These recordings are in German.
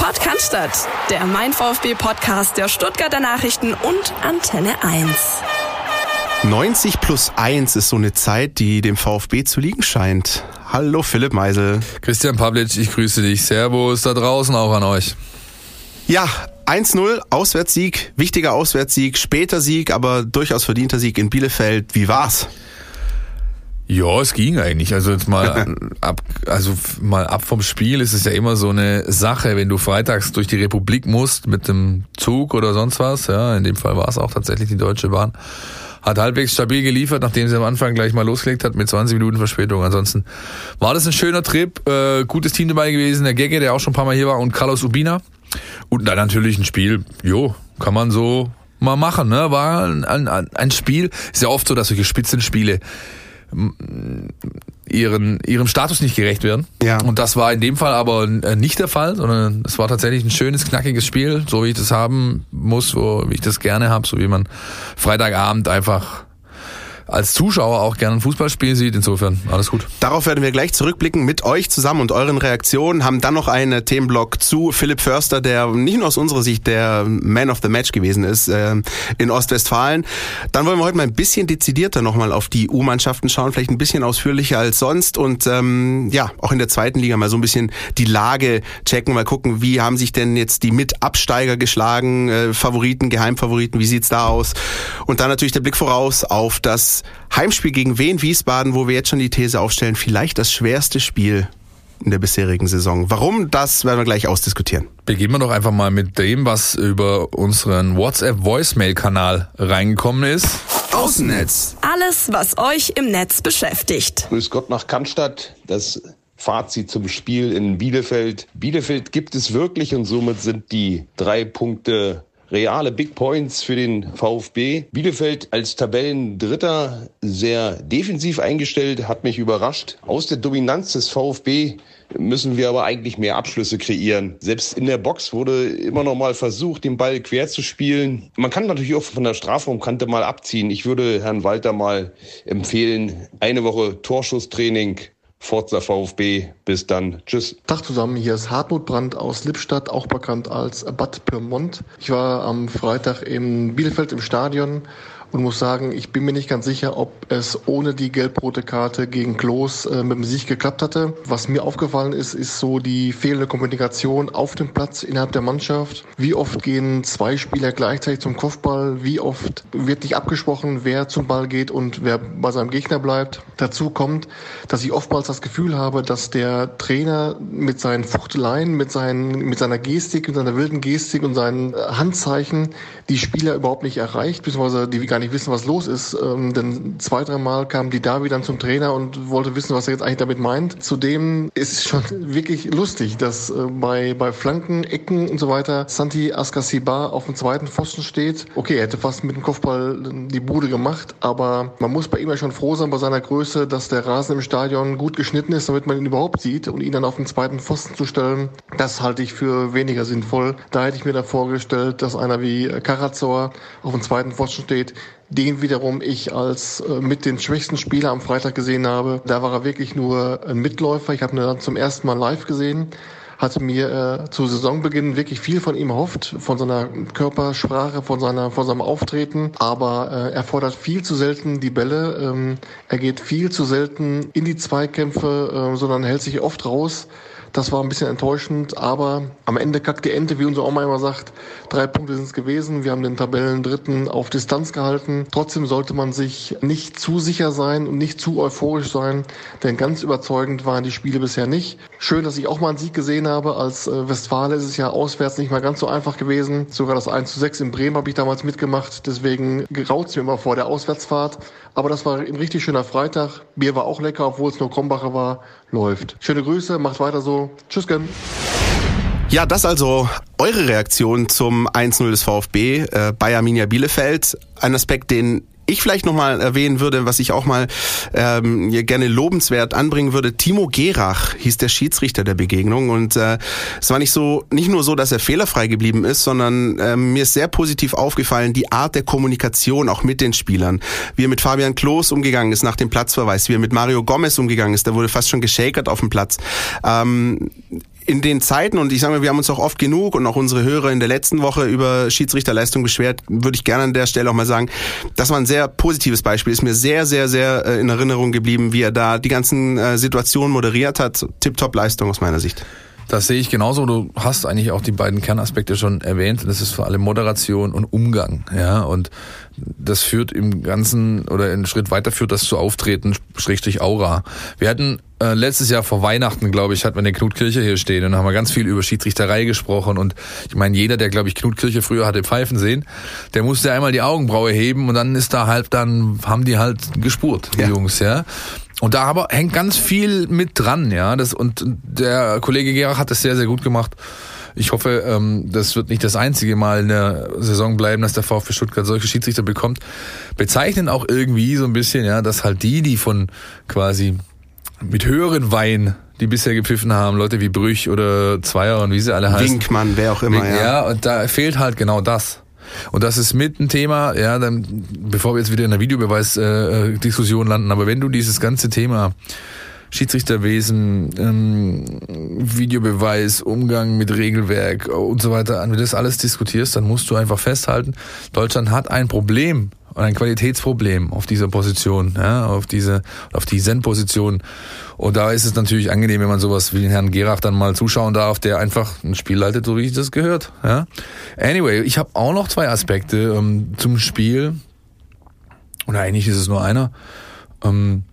Podcast, der Mein VfB Podcast der Stuttgarter Nachrichten und Antenne 1. 90 plus 1 ist so eine Zeit, die dem VfB zu liegen scheint. Hallo Philipp Meisel. Christian Pavlic, ich grüße dich. Servus da draußen auch an euch. Ja, 1-0, Auswärtssieg, wichtiger Auswärtssieg, später Sieg, aber durchaus verdienter Sieg in Bielefeld. Wie war's? Ja, es ging eigentlich. Also jetzt mal ab, also mal ab vom Spiel ist es ja immer so eine Sache, wenn du freitags durch die Republik musst mit dem Zug oder sonst was. Ja, in dem Fall war es auch tatsächlich die Deutsche Bahn. Hat halbwegs stabil geliefert, nachdem sie am Anfang gleich mal losgelegt hat mit 20 Minuten Verspätung. Ansonsten war das ein schöner Trip, äh, gutes Team dabei gewesen. Der Gegge, der auch schon ein paar Mal hier war, und Carlos Ubina. Und dann natürlich ein Spiel, jo, kann man so mal machen. Ne? War ein, ein, ein Spiel, ist ja oft so, dass solche Spitzenspiele ihren, ihrem Status nicht gerecht werden. Ja. Und das war in dem Fall aber äh, nicht der Fall, sondern es war tatsächlich ein schönes, knackiges Spiel, so wie ich das haben muss, so wie ich das gerne habe, so wie man Freitagabend einfach als Zuschauer auch gerne ein Fußballspiel sieht. Insofern alles gut. Darauf werden wir gleich zurückblicken mit euch zusammen und euren Reaktionen. Haben dann noch einen Themenblock zu Philipp Förster, der nicht nur aus unserer Sicht der Man of the Match gewesen ist äh, in Ostwestfalen. Dann wollen wir heute mal ein bisschen dezidierter nochmal auf die U-Mannschaften schauen, vielleicht ein bisschen ausführlicher als sonst und ähm, ja, auch in der zweiten Liga mal so ein bisschen die Lage checken, mal gucken, wie haben sich denn jetzt die Mitabsteiger geschlagen, äh, Favoriten, Geheimfavoriten, wie sieht's da aus? Und dann natürlich der Blick voraus auf das Heimspiel gegen Wien Wiesbaden, wo wir jetzt schon die These aufstellen, vielleicht das schwerste Spiel in der bisherigen Saison. Warum, das werden wir gleich ausdiskutieren. Beginnen wir doch einfach mal mit dem, was über unseren WhatsApp-Voicemail-Kanal reingekommen ist. Außennetz. Alles, was euch im Netz beschäftigt. Grüß Gott nach Cannstatt. Das Fazit zum Spiel in Bielefeld. Bielefeld gibt es wirklich und somit sind die drei Punkte reale Big Points für den VfB. Bielefeld als Tabellendritter sehr defensiv eingestellt, hat mich überrascht. Aus der Dominanz des VfB müssen wir aber eigentlich mehr Abschlüsse kreieren. Selbst in der Box wurde immer noch mal versucht, den Ball quer zu spielen. Man kann natürlich auch von der Strafraumkante mal abziehen. Ich würde Herrn Walter mal empfehlen, eine Woche Torschusstraining Forza VfB. Bis dann. Tschüss. Tag zusammen, hier ist Hartmut Brandt aus Lippstadt, auch bekannt als Bad Pyrmont. Ich war am Freitag in Bielefeld im Stadion und muss sagen, ich bin mir nicht ganz sicher, ob es ohne die gelb-rote Karte gegen Klos äh, mit dem Sieg geklappt hatte. Was mir aufgefallen ist, ist so die fehlende Kommunikation auf dem Platz innerhalb der Mannschaft. Wie oft gehen zwei Spieler gleichzeitig zum Kopfball? Wie oft wird nicht abgesprochen, wer zum Ball geht und wer bei seinem Gegner bleibt? Dazu kommt, dass ich oftmals das Gefühl habe, dass der Trainer mit seinen Fuchteleien, mit, seinen, mit seiner Gestik, mit seiner wilden Gestik und seinen Handzeichen die Spieler überhaupt nicht erreicht, beziehungsweise die gar nicht wissen, was los ist. Ähm, denn zwei, dreimal kam die Davi dann zum Trainer und wollte wissen, was er jetzt eigentlich damit meint. Zudem ist es schon wirklich lustig, dass äh, bei, bei Flanken, Ecken und so weiter Santi Askasiba auf dem zweiten Pfosten steht. Okay, er hätte fast mit dem Kopfball die Bude gemacht, aber man muss bei ihm ja schon froh sein, bei seiner Größe, dass der Rasen im Stadion gut geschnitten ist, damit man ihn überhaupt sieht und ihn dann auf den zweiten Pfosten zu stellen, das halte ich für weniger sinnvoll. Da hätte ich mir da vorgestellt, dass einer wie Karazor auf dem zweiten Pfosten steht, den wiederum ich als äh, mit den schwächsten Spieler am Freitag gesehen habe. Da war er wirklich nur ein Mitläufer. Ich habe ihn dann zum ersten Mal live gesehen hatte mir äh, zu Saisonbeginn wirklich viel von ihm erhofft, von seiner Körpersprache, von seiner, von seinem Auftreten. Aber äh, er fordert viel zu selten die Bälle. Ähm, er geht viel zu selten in die Zweikämpfe, äh, sondern hält sich oft raus. Das war ein bisschen enttäuschend, aber am Ende kackt die Ente, wie unser Oma immer sagt. Drei Punkte sind es gewesen. Wir haben den Tabellendritten auf Distanz gehalten. Trotzdem sollte man sich nicht zu sicher sein und nicht zu euphorisch sein, denn ganz überzeugend waren die Spiele bisher nicht. Schön, dass ich auch mal einen Sieg gesehen habe. Als äh, Westfale ist es ja auswärts nicht mal ganz so einfach gewesen. Sogar das 1 zu 6 in Bremen habe ich damals mitgemacht. Deswegen graut es mir immer vor der Auswärtsfahrt. Aber das war ein richtig schöner Freitag. Bier war auch lecker, obwohl es nur Krombacher war. Läuft. Schöne Grüße, macht weiter so. Tschüss, Gen. Ja, das also eure Reaktion zum 1-0 des VfB äh, bei Arminia Bielefeld. Ein Aspekt, den ich vielleicht nochmal erwähnen würde, was ich auch mal ähm, gerne lobenswert anbringen würde, Timo Gerach hieß der Schiedsrichter der Begegnung. Und äh, es war nicht so, nicht nur so, dass er fehlerfrei geblieben ist, sondern äh, mir ist sehr positiv aufgefallen die Art der Kommunikation auch mit den Spielern, wie er mit Fabian Klos umgegangen ist nach dem Platzverweis, wie er mit Mario Gomez umgegangen ist, der wurde fast schon geschakert auf dem Platz. Ähm, in den Zeiten, und ich sage mal, wir haben uns auch oft genug und auch unsere Hörer in der letzten Woche über Schiedsrichterleistung beschwert, würde ich gerne an der Stelle auch mal sagen, das war ein sehr positives Beispiel. Ist mir sehr, sehr, sehr äh, in Erinnerung geblieben, wie er da die ganzen äh, Situationen moderiert hat. Tip-Top-Leistung aus meiner Sicht. Das sehe ich genauso. Du hast eigentlich auch die beiden Kernaspekte schon erwähnt. Das ist vor allem Moderation und Umgang. Ja, und das führt im Ganzen oder einen Schritt weiter führt das zu Auftreten, Schrägstrich Aura. Wir hatten äh, letztes Jahr vor Weihnachten, glaube ich, hatten wir eine Knutkirche hier stehen und haben wir ganz viel über Schiedsrichterei gesprochen und ich meine, jeder, der, glaube ich, Knutkirche früher hatte pfeifen sehen, der musste einmal die Augenbraue heben und dann ist da halt, dann haben die halt gespurt, die ja. Jungs, ja. Und da aber hängt ganz viel mit dran, ja. Das, und der Kollege Gerach hat das sehr, sehr gut gemacht. Ich hoffe, ähm, das wird nicht das einzige Mal in der Saison bleiben, dass der VfB Stuttgart solche Schiedsrichter bekommt. Bezeichnen auch irgendwie so ein bisschen, ja, dass halt die, die von quasi mit höheren Wein die bisher gepfiffen haben, Leute wie Brüch oder Zweier und wie sie alle heißen. Winkmann, wer auch immer, Wink, ja. Ja, und da fehlt halt genau das. Und das ist mit ein Thema, ja, dann, bevor wir jetzt wieder in der Videobeweis-Diskussion äh, landen, aber wenn du dieses ganze Thema Schiedsrichterwesen, ähm, Videobeweis, Umgang mit Regelwerk und so weiter, wenn du das alles diskutierst, dann musst du einfach festhalten, Deutschland hat ein Problem und ein Qualitätsproblem auf dieser Position, ja, auf diese, auf die Zen-Position. Und da ist es natürlich angenehm, wenn man sowas wie den Herrn Gerach dann mal zuschauen darf, der einfach ein Spiel leitet, so wie das gehört. Ja. Anyway, ich habe auch noch zwei Aspekte ähm, zum Spiel. Oder eigentlich ist es nur einer. Ähm,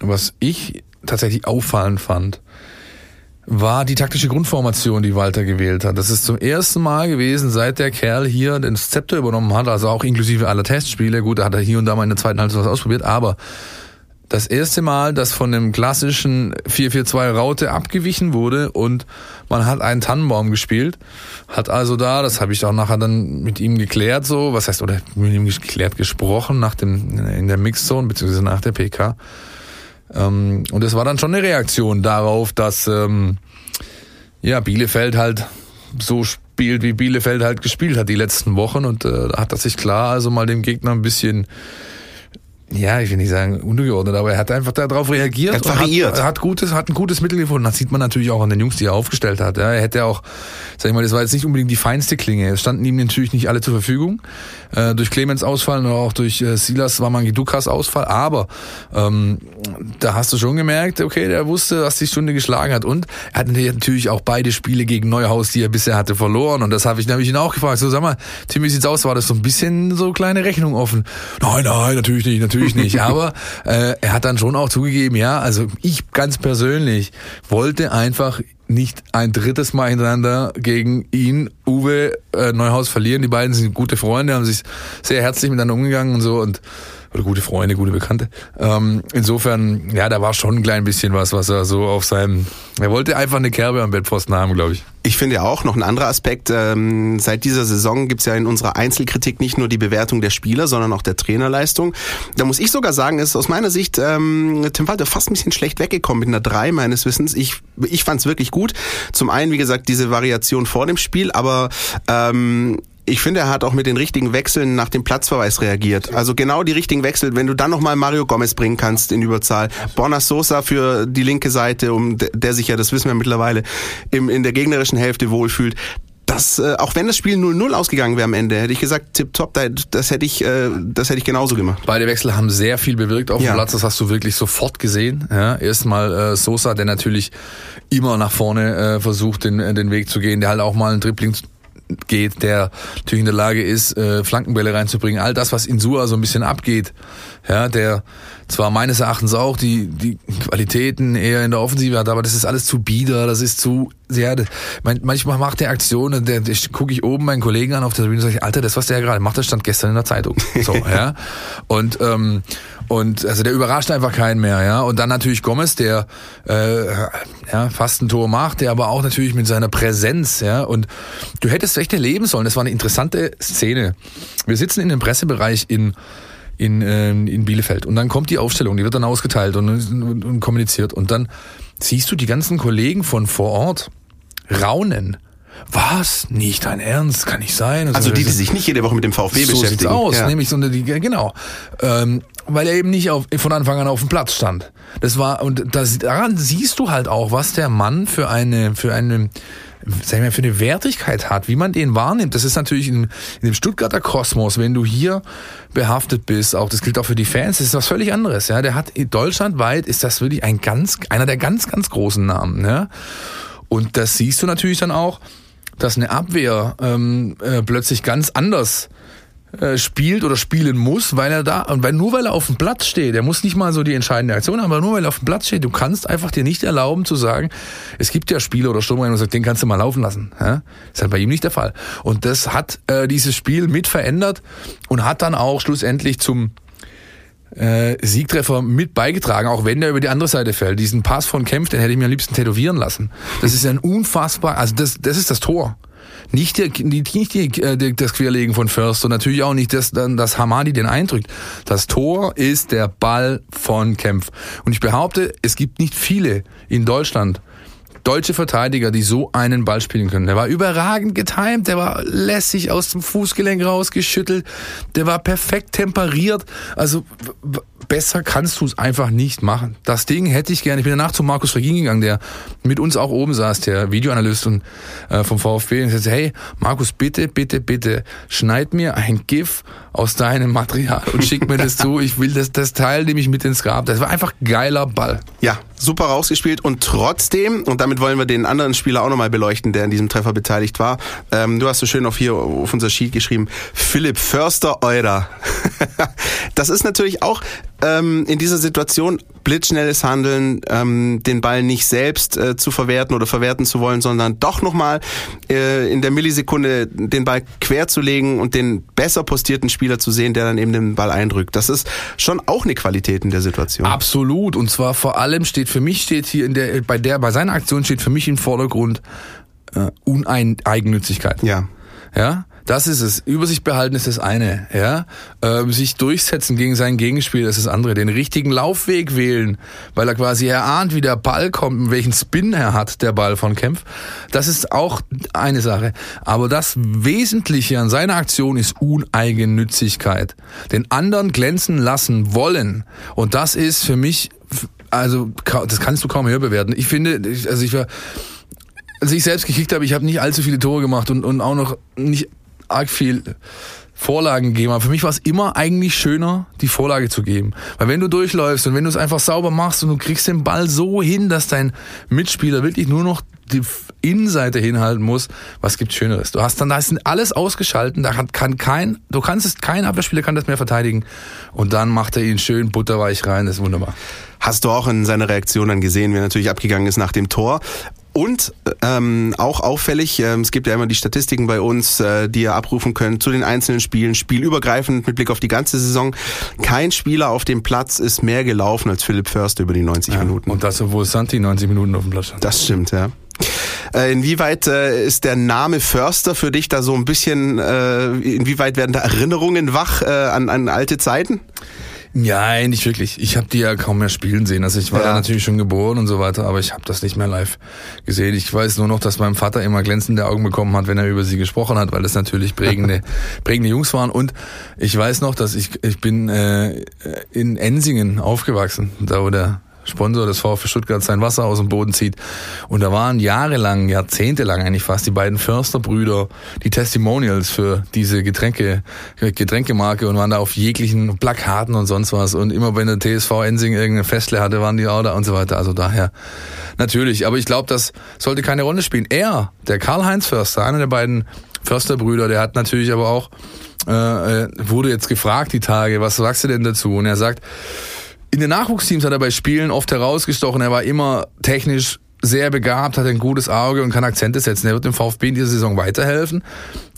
was ich tatsächlich auffallend fand, war die taktische Grundformation, die Walter gewählt hat. Das ist zum ersten Mal gewesen, seit der Kerl hier den Zepter übernommen hat, also auch inklusive aller Testspiele. Gut, da hat er hier und da mal in der zweiten Halbzeit was ausprobiert, aber das erste Mal, dass von dem klassischen 4-4-2 Raute abgewichen wurde und man hat einen Tannenbaum gespielt, hat also da, das habe ich auch nachher dann mit ihm geklärt, so, was heißt, oder mit ihm geklärt, gesprochen nach dem, in der Mixzone, beziehungsweise nach der PK, ähm, und es war dann schon eine Reaktion darauf, dass ähm, ja Bielefeld halt so spielt, wie Bielefeld halt gespielt hat die letzten Wochen. Und äh, hat er sich klar also mal dem Gegner ein bisschen ja, ich will nicht sagen untergeordnet, aber er hat einfach darauf reagiert. Er hat variiert. Hat, hat, gutes, hat ein gutes Mittel gefunden. Das sieht man natürlich auch an den Jungs, die er aufgestellt hat. Ja, er hätte auch, sag ich mal, das war jetzt nicht unbedingt die feinste Klinge. Es standen ihm natürlich nicht alle zur Verfügung. Äh, durch Clemens Ausfall und auch durch äh, Silas war man Dukas Ausfall. Aber ähm, da hast du schon gemerkt, okay, der wusste, was die Stunde geschlagen hat. Und er hat natürlich auch beide Spiele gegen Neuhaus, die er bisher hatte, verloren. Und das habe ich nämlich ihn auch gefragt. So, sag mal, Tim, wie sieht's aus? War das so ein bisschen so kleine Rechnung offen? Nein, nein, natürlich nicht, natürlich natürlich nicht. Aber äh, er hat dann schon auch zugegeben, ja, also ich ganz persönlich wollte einfach nicht ein drittes Mal hintereinander gegen ihn, Uwe äh, Neuhaus verlieren. Die beiden sind gute Freunde, haben sich sehr herzlich miteinander umgegangen und so und oder gute Freunde, gute Bekannte. Ähm, insofern, ja, da war schon ein klein bisschen was, was er so auf seinem. Er wollte einfach eine Kerbe am Bettpfosten haben, glaube ich. Ich finde ja auch noch ein anderer Aspekt. Ähm, seit dieser Saison gibt's ja in unserer Einzelkritik nicht nur die Bewertung der Spieler, sondern auch der Trainerleistung. Da muss ich sogar sagen, ist aus meiner Sicht ähm, Tim Walter fast ein bisschen schlecht weggekommen mit einer 3 meines Wissens. Ich, ich fand's wirklich gut. Zum einen, wie gesagt, diese Variation vor dem Spiel, aber ähm, ich finde, er hat auch mit den richtigen Wechseln nach dem Platzverweis reagiert. Also genau die richtigen Wechsel. Wenn du dann nochmal Mario Gomez bringen kannst in Überzahl, Borna Sosa für die linke Seite, um der sich ja, das wissen wir mittlerweile, im, in der gegnerischen Hälfte wohlfühlt, das, äh, auch wenn das Spiel 0-0 ausgegangen wäre am Ende, hätte ich gesagt, tipptopp, das hätte ich, äh, das hätte ich genauso gemacht. Beide Wechsel haben sehr viel bewirkt auf dem ja. Platz, das hast du wirklich sofort gesehen. Ja, erstmal äh, Sosa, der natürlich immer nach vorne äh, versucht, den, den Weg zu gehen, der halt auch mal einen Dribbling geht, der natürlich in der Lage ist, äh, Flankenbälle reinzubringen. All das, was in Sua so ein bisschen abgeht, ja, der zwar meines Erachtens auch die, die Qualitäten eher in der Offensive hat, aber das ist alles zu bieder, das ist zu, ja, manchmal macht der Aktionen, der, der gucke ich oben meinen Kollegen an auf der Bühne und sage, Alter, das, was der gerade macht, das stand gestern in der Zeitung. So, ja. Und, ähm, und also der überrascht einfach keinen mehr, ja. Und dann natürlich Gomez, der äh, ja, fast ein Tor macht, der aber auch natürlich mit seiner Präsenz, ja. Und du hättest echt erleben sollen, das war eine interessante Szene. Wir sitzen in dem Pressebereich in in, äh, in Bielefeld. Und dann kommt die Aufstellung, die wird dann ausgeteilt und, und, und kommuniziert. Und dann siehst du die ganzen Kollegen von vor Ort raunen. Was? Nicht dein Ernst? Kann nicht sein. Also, also die, die sich nicht jede Woche mit dem VfB so beschäftigen. Sieht's aus, ja. nämlich so eine, die, genau. Ähm, weil er eben nicht auf, von Anfang an auf dem Platz stand. Das war und das, daran siehst du halt auch, was der Mann für eine für eine sag mal, für eine Wertigkeit hat, wie man den wahrnimmt. Das ist natürlich in, in dem Stuttgarter Kosmos, wenn du hier behaftet bist, auch das gilt auch für die Fans, das ist was völlig anderes. Ja, der hat deutschlandweit ist das wirklich ein ganz einer der ganz ganz großen Namen. Ja? Und das siehst du natürlich dann auch, dass eine Abwehr ähm, äh, plötzlich ganz anders äh, spielt oder spielen muss, weil er da und weil nur weil er auf dem Platz steht, er muss nicht mal so die entscheidende Aktion haben, aber nur weil er auf dem Platz steht, du kannst einfach dir nicht erlauben zu sagen, es gibt ja Spieler oder Sturmreiner, sagt, den kannst du mal laufen lassen. Ja? Ist halt bei ihm nicht der Fall. Und das hat äh, dieses Spiel mit verändert und hat dann auch schlussendlich zum äh, Siegtreffer mit beigetragen, auch wenn der über die andere Seite fällt. Diesen Pass von Kempf, den hätte ich mir am liebsten tätowieren lassen. Das ist ein unfassbar, also das, das ist das Tor. Nicht, der, nicht die, äh, das Querlegen von Förster, natürlich auch nicht, dass, dass Hamadi den eindrückt. Das Tor ist der Ball von Kempf. Und ich behaupte, es gibt nicht viele in Deutschland, deutsche Verteidiger, die so einen Ball spielen können. Der war überragend getimt, der war lässig aus dem Fußgelenk rausgeschüttelt, der war perfekt temperiert. Also besser kannst du es einfach nicht machen. Das Ding hätte ich gerne. Ich bin danach zu Markus Regin gegangen, der mit uns auch oben saß, der Videoanalyst und, äh, vom VfB. Und ich sagte, hey, Markus, bitte, bitte, bitte, schneid mir ein GIF aus deinem Material und schick mir das zu. Ich will das, das Teil nehme ich mit ins Grab. Das war einfach geiler Ball. Ja, super rausgespielt und trotzdem, und damit wollen wir den anderen Spieler auch nochmal beleuchten, der in diesem Treffer beteiligt war. Ähm, du hast so schön auf hier auf unser Sheet geschrieben, Philipp Förster Eurer. das ist natürlich auch ähm, in dieser Situation blitzschnelles Handeln, ähm, den Ball nicht selbst äh, zu verwerten oder verwerten zu wollen, sondern doch nochmal äh, in der Millisekunde den Ball quer zu legen und den besser postierten Spieler zu sehen, der dann eben den Ball eindrückt. Das ist schon auch eine Qualität in der Situation. Absolut. Und zwar vor allem steht für mich steht hier in der bei der bei seiner Aktion steht für mich im Vordergrund äh, Uneigennützigkeit. Ja. Ja, das ist es. Übersicht behalten ist das eine. Ja, ähm, sich durchsetzen gegen seinen Gegenspieler ist das andere. Den richtigen Laufweg wählen, weil er quasi erahnt, wie der Ball kommt und welchen Spin er hat, der Ball von Kempf. Das ist auch eine Sache. Aber das Wesentliche an seiner Aktion ist Uneigennützigkeit. Den anderen glänzen lassen wollen. Und das ist für mich, also das kannst du kaum höher bewerten. Ich finde, also ich war als ich selbst gekickt habe, ich habe nicht allzu viele Tore gemacht und, und auch noch nicht arg viel Vorlagen gegeben. Aber für mich war es immer eigentlich schöner, die Vorlage zu geben. Weil wenn du durchläufst und wenn du es einfach sauber machst und du kriegst den Ball so hin, dass dein Mitspieler wirklich nur noch die Innenseite hinhalten muss, was gibt Schöneres? Du hast dann, da ist alles ausgeschalten, da kann kein, du kannst es, kein Abwehrspieler kann das mehr verteidigen. Und dann macht er ihn schön butterweich rein, das ist wunderbar. Hast du auch in seiner Reaktion dann gesehen, wie er natürlich abgegangen ist nach dem Tor. Und ähm, auch auffällig, äh, es gibt ja immer die Statistiken bei uns, äh, die ihr abrufen könnt zu den einzelnen Spielen, spielübergreifend mit Blick auf die ganze Saison. Kein Spieler auf dem Platz ist mehr gelaufen als Philipp Förster über die 90 ja, Minuten. Und das, obwohl Santi 90 Minuten auf dem Platz stand. Das stimmt, ja. Äh, inwieweit äh, ist der Name Förster für dich da so ein bisschen, äh, inwieweit werden da Erinnerungen wach äh, an, an alte Zeiten? Ja, nicht wirklich. Ich habe die ja kaum mehr spielen sehen. Also ich war ja. natürlich schon geboren und so weiter, aber ich habe das nicht mehr live gesehen. Ich weiß nur noch, dass mein Vater immer glänzende Augen bekommen hat, wenn er über sie gesprochen hat, weil das natürlich prägende, prägende Jungs waren. Und ich weiß noch, dass ich ich bin äh, in Ensingen aufgewachsen, da wo der Sponsor des VfB Stuttgart sein Wasser aus dem Boden zieht. Und da waren jahrelang, jahrzehntelang eigentlich fast die beiden Försterbrüder die Testimonials für diese Getränke, Getränkemarke und waren da auf jeglichen Plakaten und sonst was. Und immer wenn der TSV Ensing irgendeine Festle hatte, waren die auch da und so weiter. Also daher natürlich. Aber ich glaube, das sollte keine Rolle spielen. Er, der Karl-Heinz Förster, einer der beiden Försterbrüder, der hat natürlich aber auch, äh, äh wurde jetzt gefragt die Tage, was sagst du denn dazu? Und er sagt, in den Nachwuchsteams hat er bei Spielen oft herausgestochen. Er war immer technisch sehr begabt, hat ein gutes Auge und kann Akzente setzen. Er wird dem VfB in dieser Saison weiterhelfen.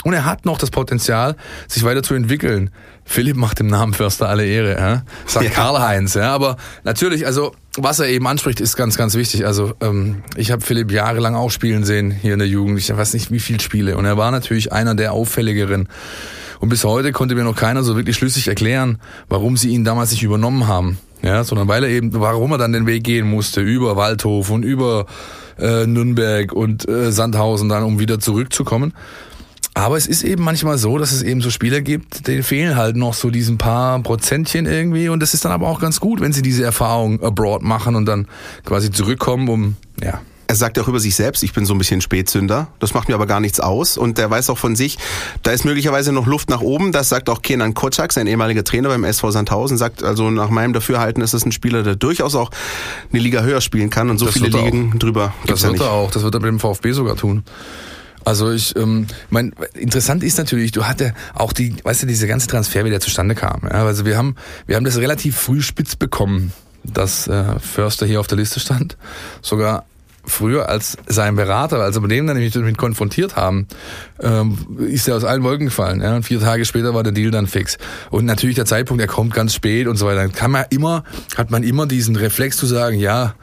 Und er hat noch das Potenzial, sich weiterzuentwickeln. Philipp macht dem Namen Förster alle Ehre, ja? sagt ja. Karl-Heinz. Ja? Aber natürlich, also was er eben anspricht, ist ganz, ganz wichtig. Also ähm, ich habe Philipp jahrelang auch spielen sehen hier in der Jugend. Ich weiß nicht, wie viele Spiele. Und er war natürlich einer der auffälligeren. Und bis heute konnte mir noch keiner so wirklich schlüssig erklären, warum sie ihn damals nicht übernommen haben. Ja, sondern weil er eben, warum er dann den Weg gehen musste, über Waldhof und über äh, Nürnberg und äh, Sandhausen dann, um wieder zurückzukommen. Aber es ist eben manchmal so, dass es eben so Spieler gibt, denen fehlen halt noch so diesen paar Prozentchen irgendwie. Und das ist dann aber auch ganz gut, wenn sie diese Erfahrung abroad machen und dann quasi zurückkommen, um, ja, er sagt auch über sich selbst, ich bin so ein bisschen Spätzünder. Das macht mir aber gar nichts aus. Und er weiß auch von sich, da ist möglicherweise noch Luft nach oben. Das sagt auch Kenan Kocak, sein ehemaliger Trainer beim SV Sandhausen, sagt also nach meinem Dafürhalten ist es ein Spieler, der durchaus auch eine Liga höher spielen kann. Und so Das viele Ligen drüber gibt's Das ja wird nicht. er auch, das wird er mit dem VfB sogar tun. Also ich, ähm, mein, interessant ist natürlich, du hatte auch die, weißt du, diese ganze Transfer, wie der zustande kam. Ja? Also wir haben, wir haben das relativ früh spitz bekommen, dass äh, Förster hier auf der Liste stand. Sogar früher als sein Berater, als wir den dann nämlich damit konfrontiert haben, ähm, ist er aus allen Wolken gefallen. Ja? Und vier Tage später war der Deal dann fix. Und natürlich der Zeitpunkt, der kommt ganz spät und so weiter. Dann kann man immer, hat man immer diesen Reflex zu sagen, ja,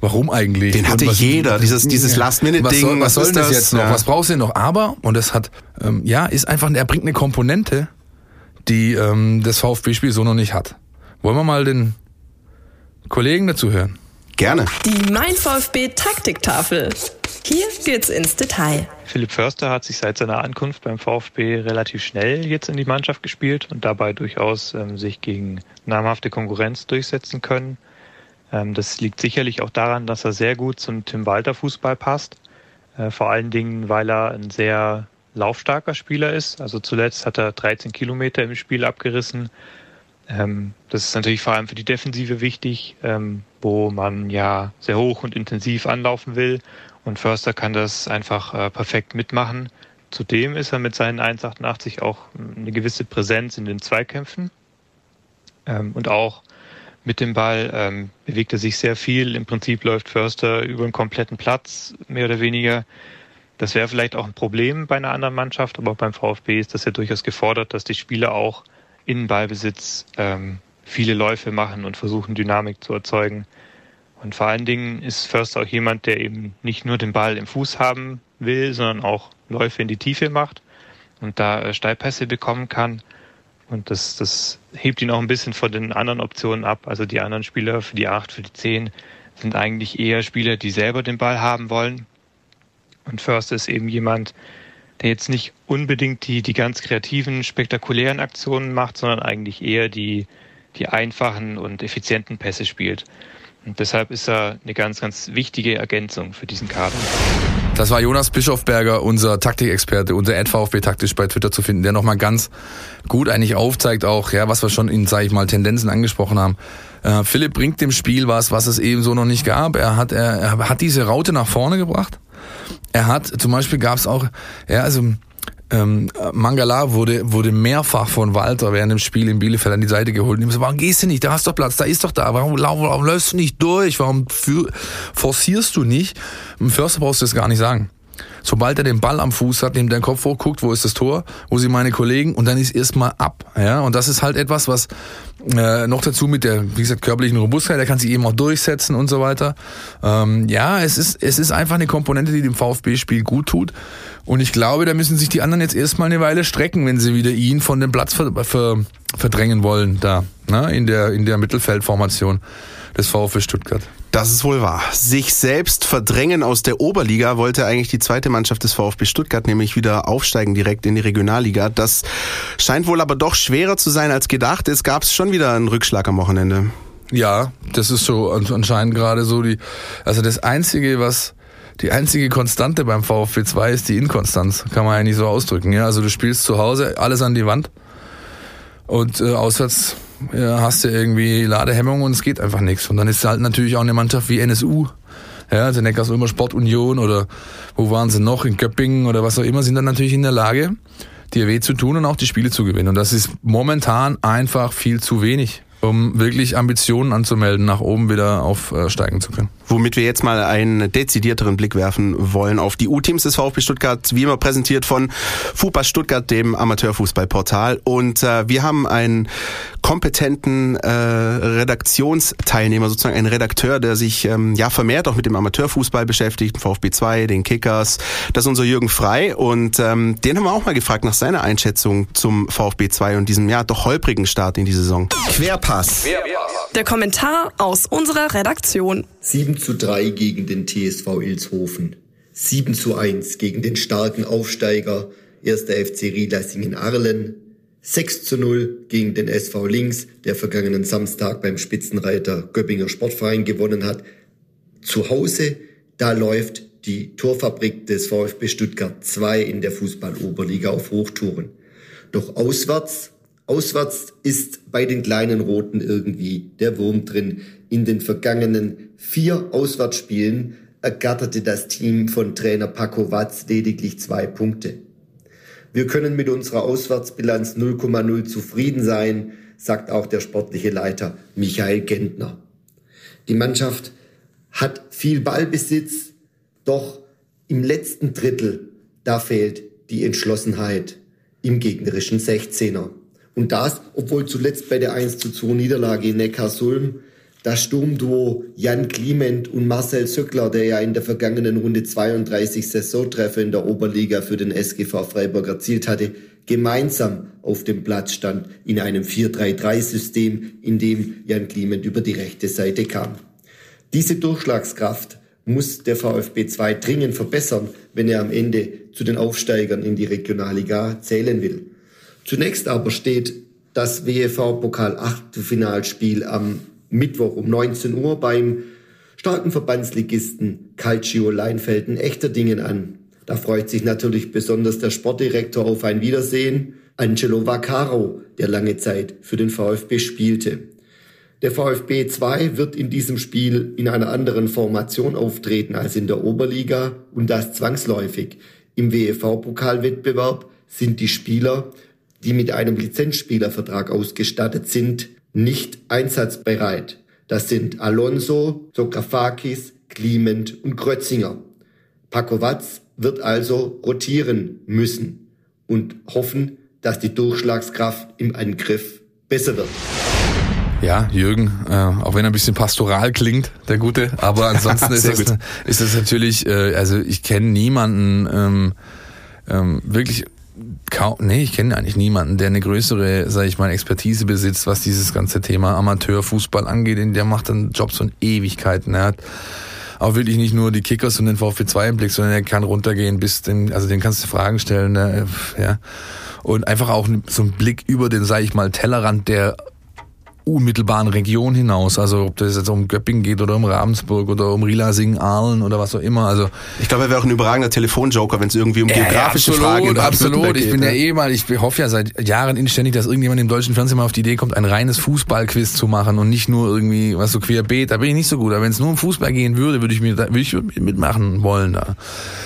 warum eigentlich? Den hatte was- jeder, dieses- dieses Last-Minute-Ding, Was soll, was was soll das das? jetzt noch? Ja. Was brauchst du denn noch? Aber, und das hat, ähm, ja, ist einfach, er bringt eine Komponente, die ähm, das VfB-Spiel so noch nicht hat. Wollen wir mal den Kollegen dazu hören? Gerne. Die Mein VfB Taktiktafel. Hier geht's ins Detail. Philipp Förster hat sich seit seiner Ankunft beim VfB relativ schnell jetzt in die Mannschaft gespielt und dabei durchaus ähm, sich gegen namhafte Konkurrenz durchsetzen können. Ähm, das liegt sicherlich auch daran, dass er sehr gut zum Tim Walter Fußball passt. Äh, vor allen Dingen, weil er ein sehr laufstarker Spieler ist. Also zuletzt hat er 13 Kilometer im Spiel abgerissen. Ähm, das ist natürlich vor allem für die Defensive wichtig, ähm, wo man ja sehr hoch und intensiv anlaufen will. Und Förster kann das einfach äh, perfekt mitmachen. Zudem ist er mit seinen 1,88 auch eine gewisse Präsenz in den Zweikämpfen. Ähm, und auch mit dem Ball ähm, bewegt er sich sehr viel. Im Prinzip läuft Förster über einen kompletten Platz, mehr oder weniger. Das wäre vielleicht auch ein Problem bei einer anderen Mannschaft, aber beim VfB ist das ja durchaus gefordert, dass die Spieler auch in Ballbesitz ähm, viele Läufe machen und versuchen, Dynamik zu erzeugen. Und vor allen Dingen ist Förster auch jemand, der eben nicht nur den Ball im Fuß haben will, sondern auch Läufe in die Tiefe macht und da äh, Steilpässe bekommen kann. Und das, das hebt ihn auch ein bisschen von den anderen Optionen ab. Also die anderen Spieler für die 8, für die 10 sind eigentlich eher Spieler, die selber den Ball haben wollen. Und Förster ist eben jemand, der jetzt nicht unbedingt die, die ganz kreativen, spektakulären Aktionen macht, sondern eigentlich eher die, die einfachen und effizienten Pässe spielt. Und deshalb ist er eine ganz, ganz wichtige Ergänzung für diesen Kader. Das war Jonas Bischofberger, unser Taktikexperte, unser VfB taktisch bei Twitter zu finden, der nochmal ganz gut eigentlich aufzeigt auch, ja, was wir schon in, sage ich mal, Tendenzen angesprochen haben. Äh, Philipp bringt dem Spiel was, was es eben so noch nicht gab. Er hat, er, er hat diese Raute nach vorne gebracht. Er hat, zum Beispiel gab es auch, ja, also ähm, Mangala wurde, wurde mehrfach von Walter während dem Spiel in Bielefeld an die Seite geholt. Und ihm so, warum gehst du nicht? Da hast du doch Platz, da ist doch da. Warum, warum, warum läufst du nicht durch? Warum für, forcierst du nicht? Im Förster brauchst du das gar nicht sagen. Sobald er den Ball am Fuß hat, nimmt er den Kopf hoch, guckt, wo ist das Tor, wo sind meine Kollegen und dann ist erstmal ab. Ja, und das ist halt etwas, was äh, noch dazu mit der, wie gesagt, körperlichen Robustheit, der kann sich eben auch durchsetzen und so weiter. Ähm, ja, es ist, es ist einfach eine Komponente, die dem VfB-Spiel gut tut. Und ich glaube, da müssen sich die anderen jetzt erstmal eine Weile strecken, wenn sie wieder ihn von dem Platz ver, ver, verdrängen wollen, da, ne, in der, in der Mittelfeldformation des VfB Stuttgart. Das ist wohl wahr. Sich selbst verdrängen aus der Oberliga wollte eigentlich die zweite Mannschaft des VfB Stuttgart nämlich wieder aufsteigen direkt in die Regionalliga. Das scheint wohl aber doch schwerer zu sein als gedacht. Es gab schon wieder einen Rückschlag am Wochenende. Ja, das ist so an- anscheinend gerade so die, also das einzige, was die einzige Konstante beim VfB 2 ist die Inkonstanz, kann man eigentlich so ausdrücken. Ja, also du spielst zu Hause alles an die Wand und äh, auswärts ja, hast du irgendwie Ladehemmung und es geht einfach nichts. Und dann ist halt natürlich auch eine Mannschaft wie NSU, ja, also Neckars Ulmer Sportunion oder wo waren sie noch, in Göppingen oder was auch immer, sind dann natürlich in der Lage, dir weh zu tun und auch die Spiele zu gewinnen. Und das ist momentan einfach viel zu wenig, um wirklich Ambitionen anzumelden, nach oben wieder aufsteigen zu können. Womit wir jetzt mal einen dezidierteren Blick werfen wollen auf die U-Teams des VfB Stuttgart, wie immer präsentiert von FUPA Stuttgart, dem Amateurfußballportal. Und äh, wir haben einen kompetenten äh, Redaktionsteilnehmer, sozusagen einen Redakteur, der sich ähm, ja vermehrt auch mit dem Amateurfußball beschäftigt, VfB 2, den Kickers. Das ist unser Jürgen Frei und ähm, den haben wir auch mal gefragt nach seiner Einschätzung zum VfB 2 und diesem ja doch holprigen Start in die Saison. Querpass. Der Kommentar aus unserer Redaktion. 7 zu 3 gegen den TSV Ilshofen. 7 zu 1 gegen den starken Aufsteiger 1. FC Riedleisingen Arlen, 6 zu 0 gegen den SV Links, der vergangenen Samstag beim Spitzenreiter Göppinger Sportverein gewonnen hat. Zu Hause, da läuft die Torfabrik des VfB Stuttgart 2 in der Fußball-Oberliga auf Hochtouren. Doch auswärts, auswärts ist bei den kleinen Roten irgendwie der Wurm drin. In den vergangenen vier Auswärtsspielen ergatterte das Team von Trainer Paco Watz lediglich zwei Punkte. Wir können mit unserer Auswärtsbilanz 0,0 zufrieden sein, sagt auch der sportliche Leiter Michael Gentner. Die Mannschaft hat viel Ballbesitz, doch im letzten Drittel, da fehlt die Entschlossenheit im gegnerischen 16er. Und das, obwohl zuletzt bei der 1 zu 2 Niederlage in Neckarsulm das Sturmduo Jan Kliment und Marcel Söckler, der ja in der vergangenen Runde 32 Saisontreffer in der Oberliga für den SGV Freiburg erzielt hatte, gemeinsam auf dem Platz stand in einem 4-3-3-System, in dem Jan Kliment über die rechte Seite kam. Diese Durchschlagskraft muss der VfB 2 dringend verbessern, wenn er am Ende zu den Aufsteigern in die Regionalliga zählen will. Zunächst aber steht das WEV Pokal Achtelfinalspiel am Mittwoch um 19 Uhr beim starken Verbandsligisten Calcio Leinfelden echter Dingen an. Da freut sich natürlich besonders der Sportdirektor auf ein Wiedersehen, Angelo Vaccaro, der lange Zeit für den VfB spielte. Der VfB 2 wird in diesem Spiel in einer anderen Formation auftreten als in der Oberliga und das zwangsläufig. Im WEV-Pokalwettbewerb sind die Spieler, die mit einem Lizenzspielervertrag ausgestattet sind, nicht einsatzbereit. Das sind Alonso, Sokrafakis, Clement und Krötzinger. Paco Watz wird also rotieren müssen und hoffen, dass die Durchschlagskraft im Angriff besser wird. Ja, Jürgen, äh, auch wenn er ein bisschen pastoral klingt, der Gute, aber ansonsten ist, das, ist das natürlich, äh, also ich kenne niemanden ähm, ähm, wirklich kaum, nee, ich kenne eigentlich niemanden, der eine größere, sage ich mal, Expertise besitzt, was dieses ganze Thema Amateurfußball angeht. Der macht dann Jobs von Ewigkeiten. Er hat auch wirklich nicht nur die Kickers und den VfB 2 im Blick, sondern er kann runtergehen bis den, also den kannst du Fragen stellen, ne? ja. Und einfach auch so ein Blick über den, sage ich mal, Tellerrand der unmittelbaren Region hinaus. Also ob das jetzt um Göppingen geht oder um Ravensburg oder um Rilasing, Aalen oder was auch immer. Also ich glaube, er wäre auch ein überragender Telefonjoker, wenn es irgendwie um ja, geografische absolut, Fragen geht. Absolut, ich bin ja eh mal, ich hoffe ja seit Jahren inständig, dass irgendjemand im deutschen Fernsehen mal auf die Idee kommt, ein reines Fußballquiz zu machen und nicht nur irgendwie was so querbeet. Da bin ich nicht so gut. Aber wenn es nur um Fußball gehen würde, würde ich mir, würde ich mitmachen wollen da.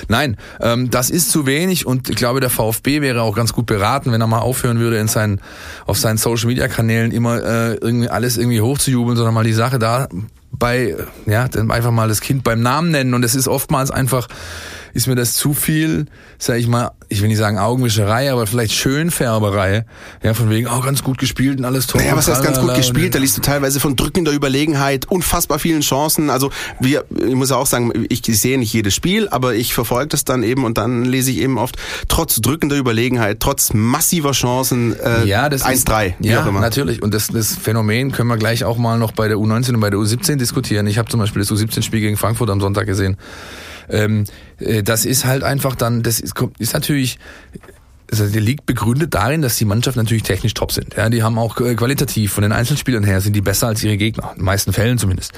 Nein, ähm, das ist zu wenig und ich glaube, der VfB wäre auch ganz gut beraten, wenn er mal aufhören würde, in seinen auf seinen Social Media Kanälen immer äh, irgendwie alles irgendwie hochzujubeln, sondern mal die Sache da bei, ja, einfach mal das Kind beim Namen nennen. Und es ist oftmals einfach, ist mir das zu viel, sag ich mal, ich will nicht sagen Augenwischerei, aber vielleicht Schönfärberei. Ja, von wegen, oh, ganz gut gespielt und alles toll. Naja, was heißt ganz gut gespielt? Da liest du teilweise von drückender Überlegenheit, unfassbar vielen Chancen. Also wir, ich muss auch sagen, ich sehe nicht jedes Spiel, aber ich verfolge das dann eben und dann lese ich eben oft, trotz drückender Überlegenheit, trotz massiver Chancen, äh, ja, das 1-3. Ja, natürlich. Und das, das Phänomen können wir gleich auch mal noch bei der U19 und bei der U17 diskutieren. Ich habe zum Beispiel das U17-Spiel gegen Frankfurt am Sonntag gesehen. Ähm, äh, das ist halt einfach dann, das ist, ist natürlich also der liegt begründet darin, dass die Mannschaft natürlich technisch top sind. Ja, die haben auch äh, qualitativ von den Einzelspielern her sind die besser als ihre Gegner, in den meisten Fällen zumindest.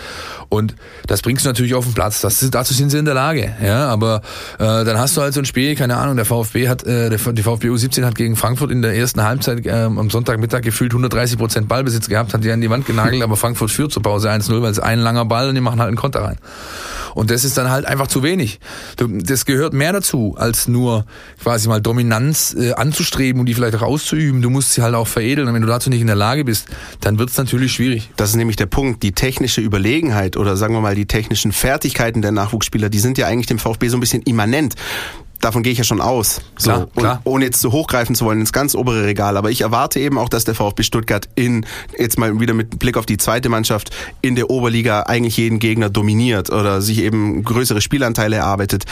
Und das bringst du natürlich auf den Platz. Das, dazu sind sie in der Lage. Ja, aber äh, dann hast du halt so ein Spiel, keine Ahnung, der VfB hat, äh, der, die VfB U17 hat gegen Frankfurt in der ersten Halbzeit äh, am Sonntagmittag gefühlt 130 Prozent Ballbesitz gehabt, hat die an die Wand genagelt, aber Frankfurt führt zur Pause 1-0, weil es ein langer Ball und die machen halt einen Konter rein. Und das ist dann halt einfach zu wenig. Das gehört mehr dazu, als nur quasi mal Dominanz äh, anzustreben und die vielleicht auch auszuüben. Du musst sie halt auch veredeln. Und wenn du dazu nicht in der Lage bist, dann wird es natürlich schwierig. Das ist nämlich der Punkt. Die technische Überlegenheit oder sagen wir mal die technischen Fertigkeiten der Nachwuchsspieler, die sind ja eigentlich dem VfB so ein bisschen immanent davon gehe ich ja schon aus. So, klar, klar. Und ohne jetzt zu hochgreifen zu wollen ins ganz obere Regal. Aber ich erwarte eben auch, dass der VfB Stuttgart in, jetzt mal wieder mit Blick auf die zweite Mannschaft, in der Oberliga eigentlich jeden Gegner dominiert oder sich eben größere Spielanteile erarbeitet.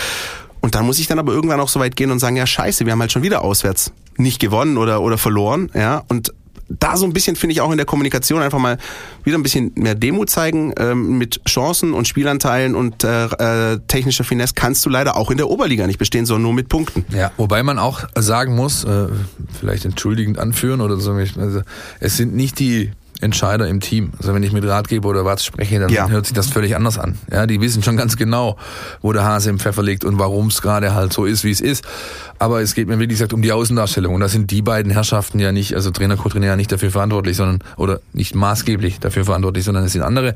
Und dann muss ich dann aber irgendwann auch so weit gehen und sagen, ja scheiße, wir haben halt schon wieder auswärts nicht gewonnen oder, oder verloren, ja, und da so ein bisschen, finde ich, auch in der Kommunikation einfach mal wieder ein bisschen mehr Demut zeigen. Ähm, mit Chancen und Spielanteilen und äh, äh, technischer Finesse kannst du leider auch in der Oberliga nicht bestehen, sondern nur mit Punkten. Ja, wobei man auch sagen muss, äh, vielleicht entschuldigend anführen oder so, also, es sind nicht die Entscheider im Team. Also wenn ich mit Ratgeber oder was spreche, dann ja. hört sich das völlig anders an. Ja, die wissen schon ganz genau, wo der Hase im Pfeffer liegt und warum es gerade halt so ist, wie es ist. Aber es geht mir, wie gesagt, um die Außendarstellung. Und da sind die beiden Herrschaften ja nicht, also Trainer, Co-Trainer ja nicht dafür verantwortlich, sondern, oder nicht maßgeblich dafür verantwortlich, sondern es sind andere.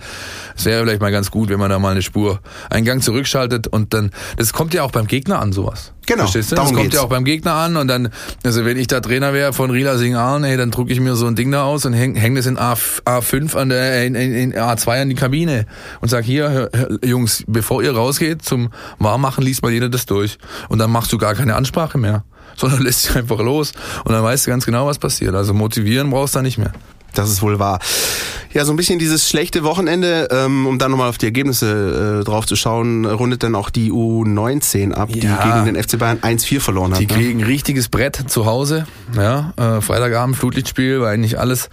Es wäre vielleicht mal ganz gut, wenn man da mal eine Spur, einen Gang zurückschaltet und dann, das kommt ja auch beim Gegner an, sowas. Genau. Verstehst du? Das kommt geht's. ja auch beim Gegner an und dann, also wenn ich da Trainer wäre von Rila Sing ey, dann drucke ich mir so ein Ding da aus und häng, häng das in A, A5 an der, in, in, in A2 an die Kabine und sag hier, Jungs, bevor ihr rausgeht zum Warmmachen, liest mal jeder das durch und dann machst du gar keine Ansprache mehr, sondern lässt sich einfach los und dann weißt du ganz genau, was passiert. Also motivieren brauchst du da nicht mehr. Das ist wohl wahr. Ja, so ein bisschen dieses schlechte Wochenende, ähm, um dann nochmal auf die Ergebnisse äh, drauf zu schauen, rundet dann auch die U19 ab, ja. die gegen den FC Bayern 1-4 verloren hat. Die ne? kriegen ne? richtiges Brett zu Hause. Ja, äh, Freitagabend, Flutlichtspiel, war eigentlich alles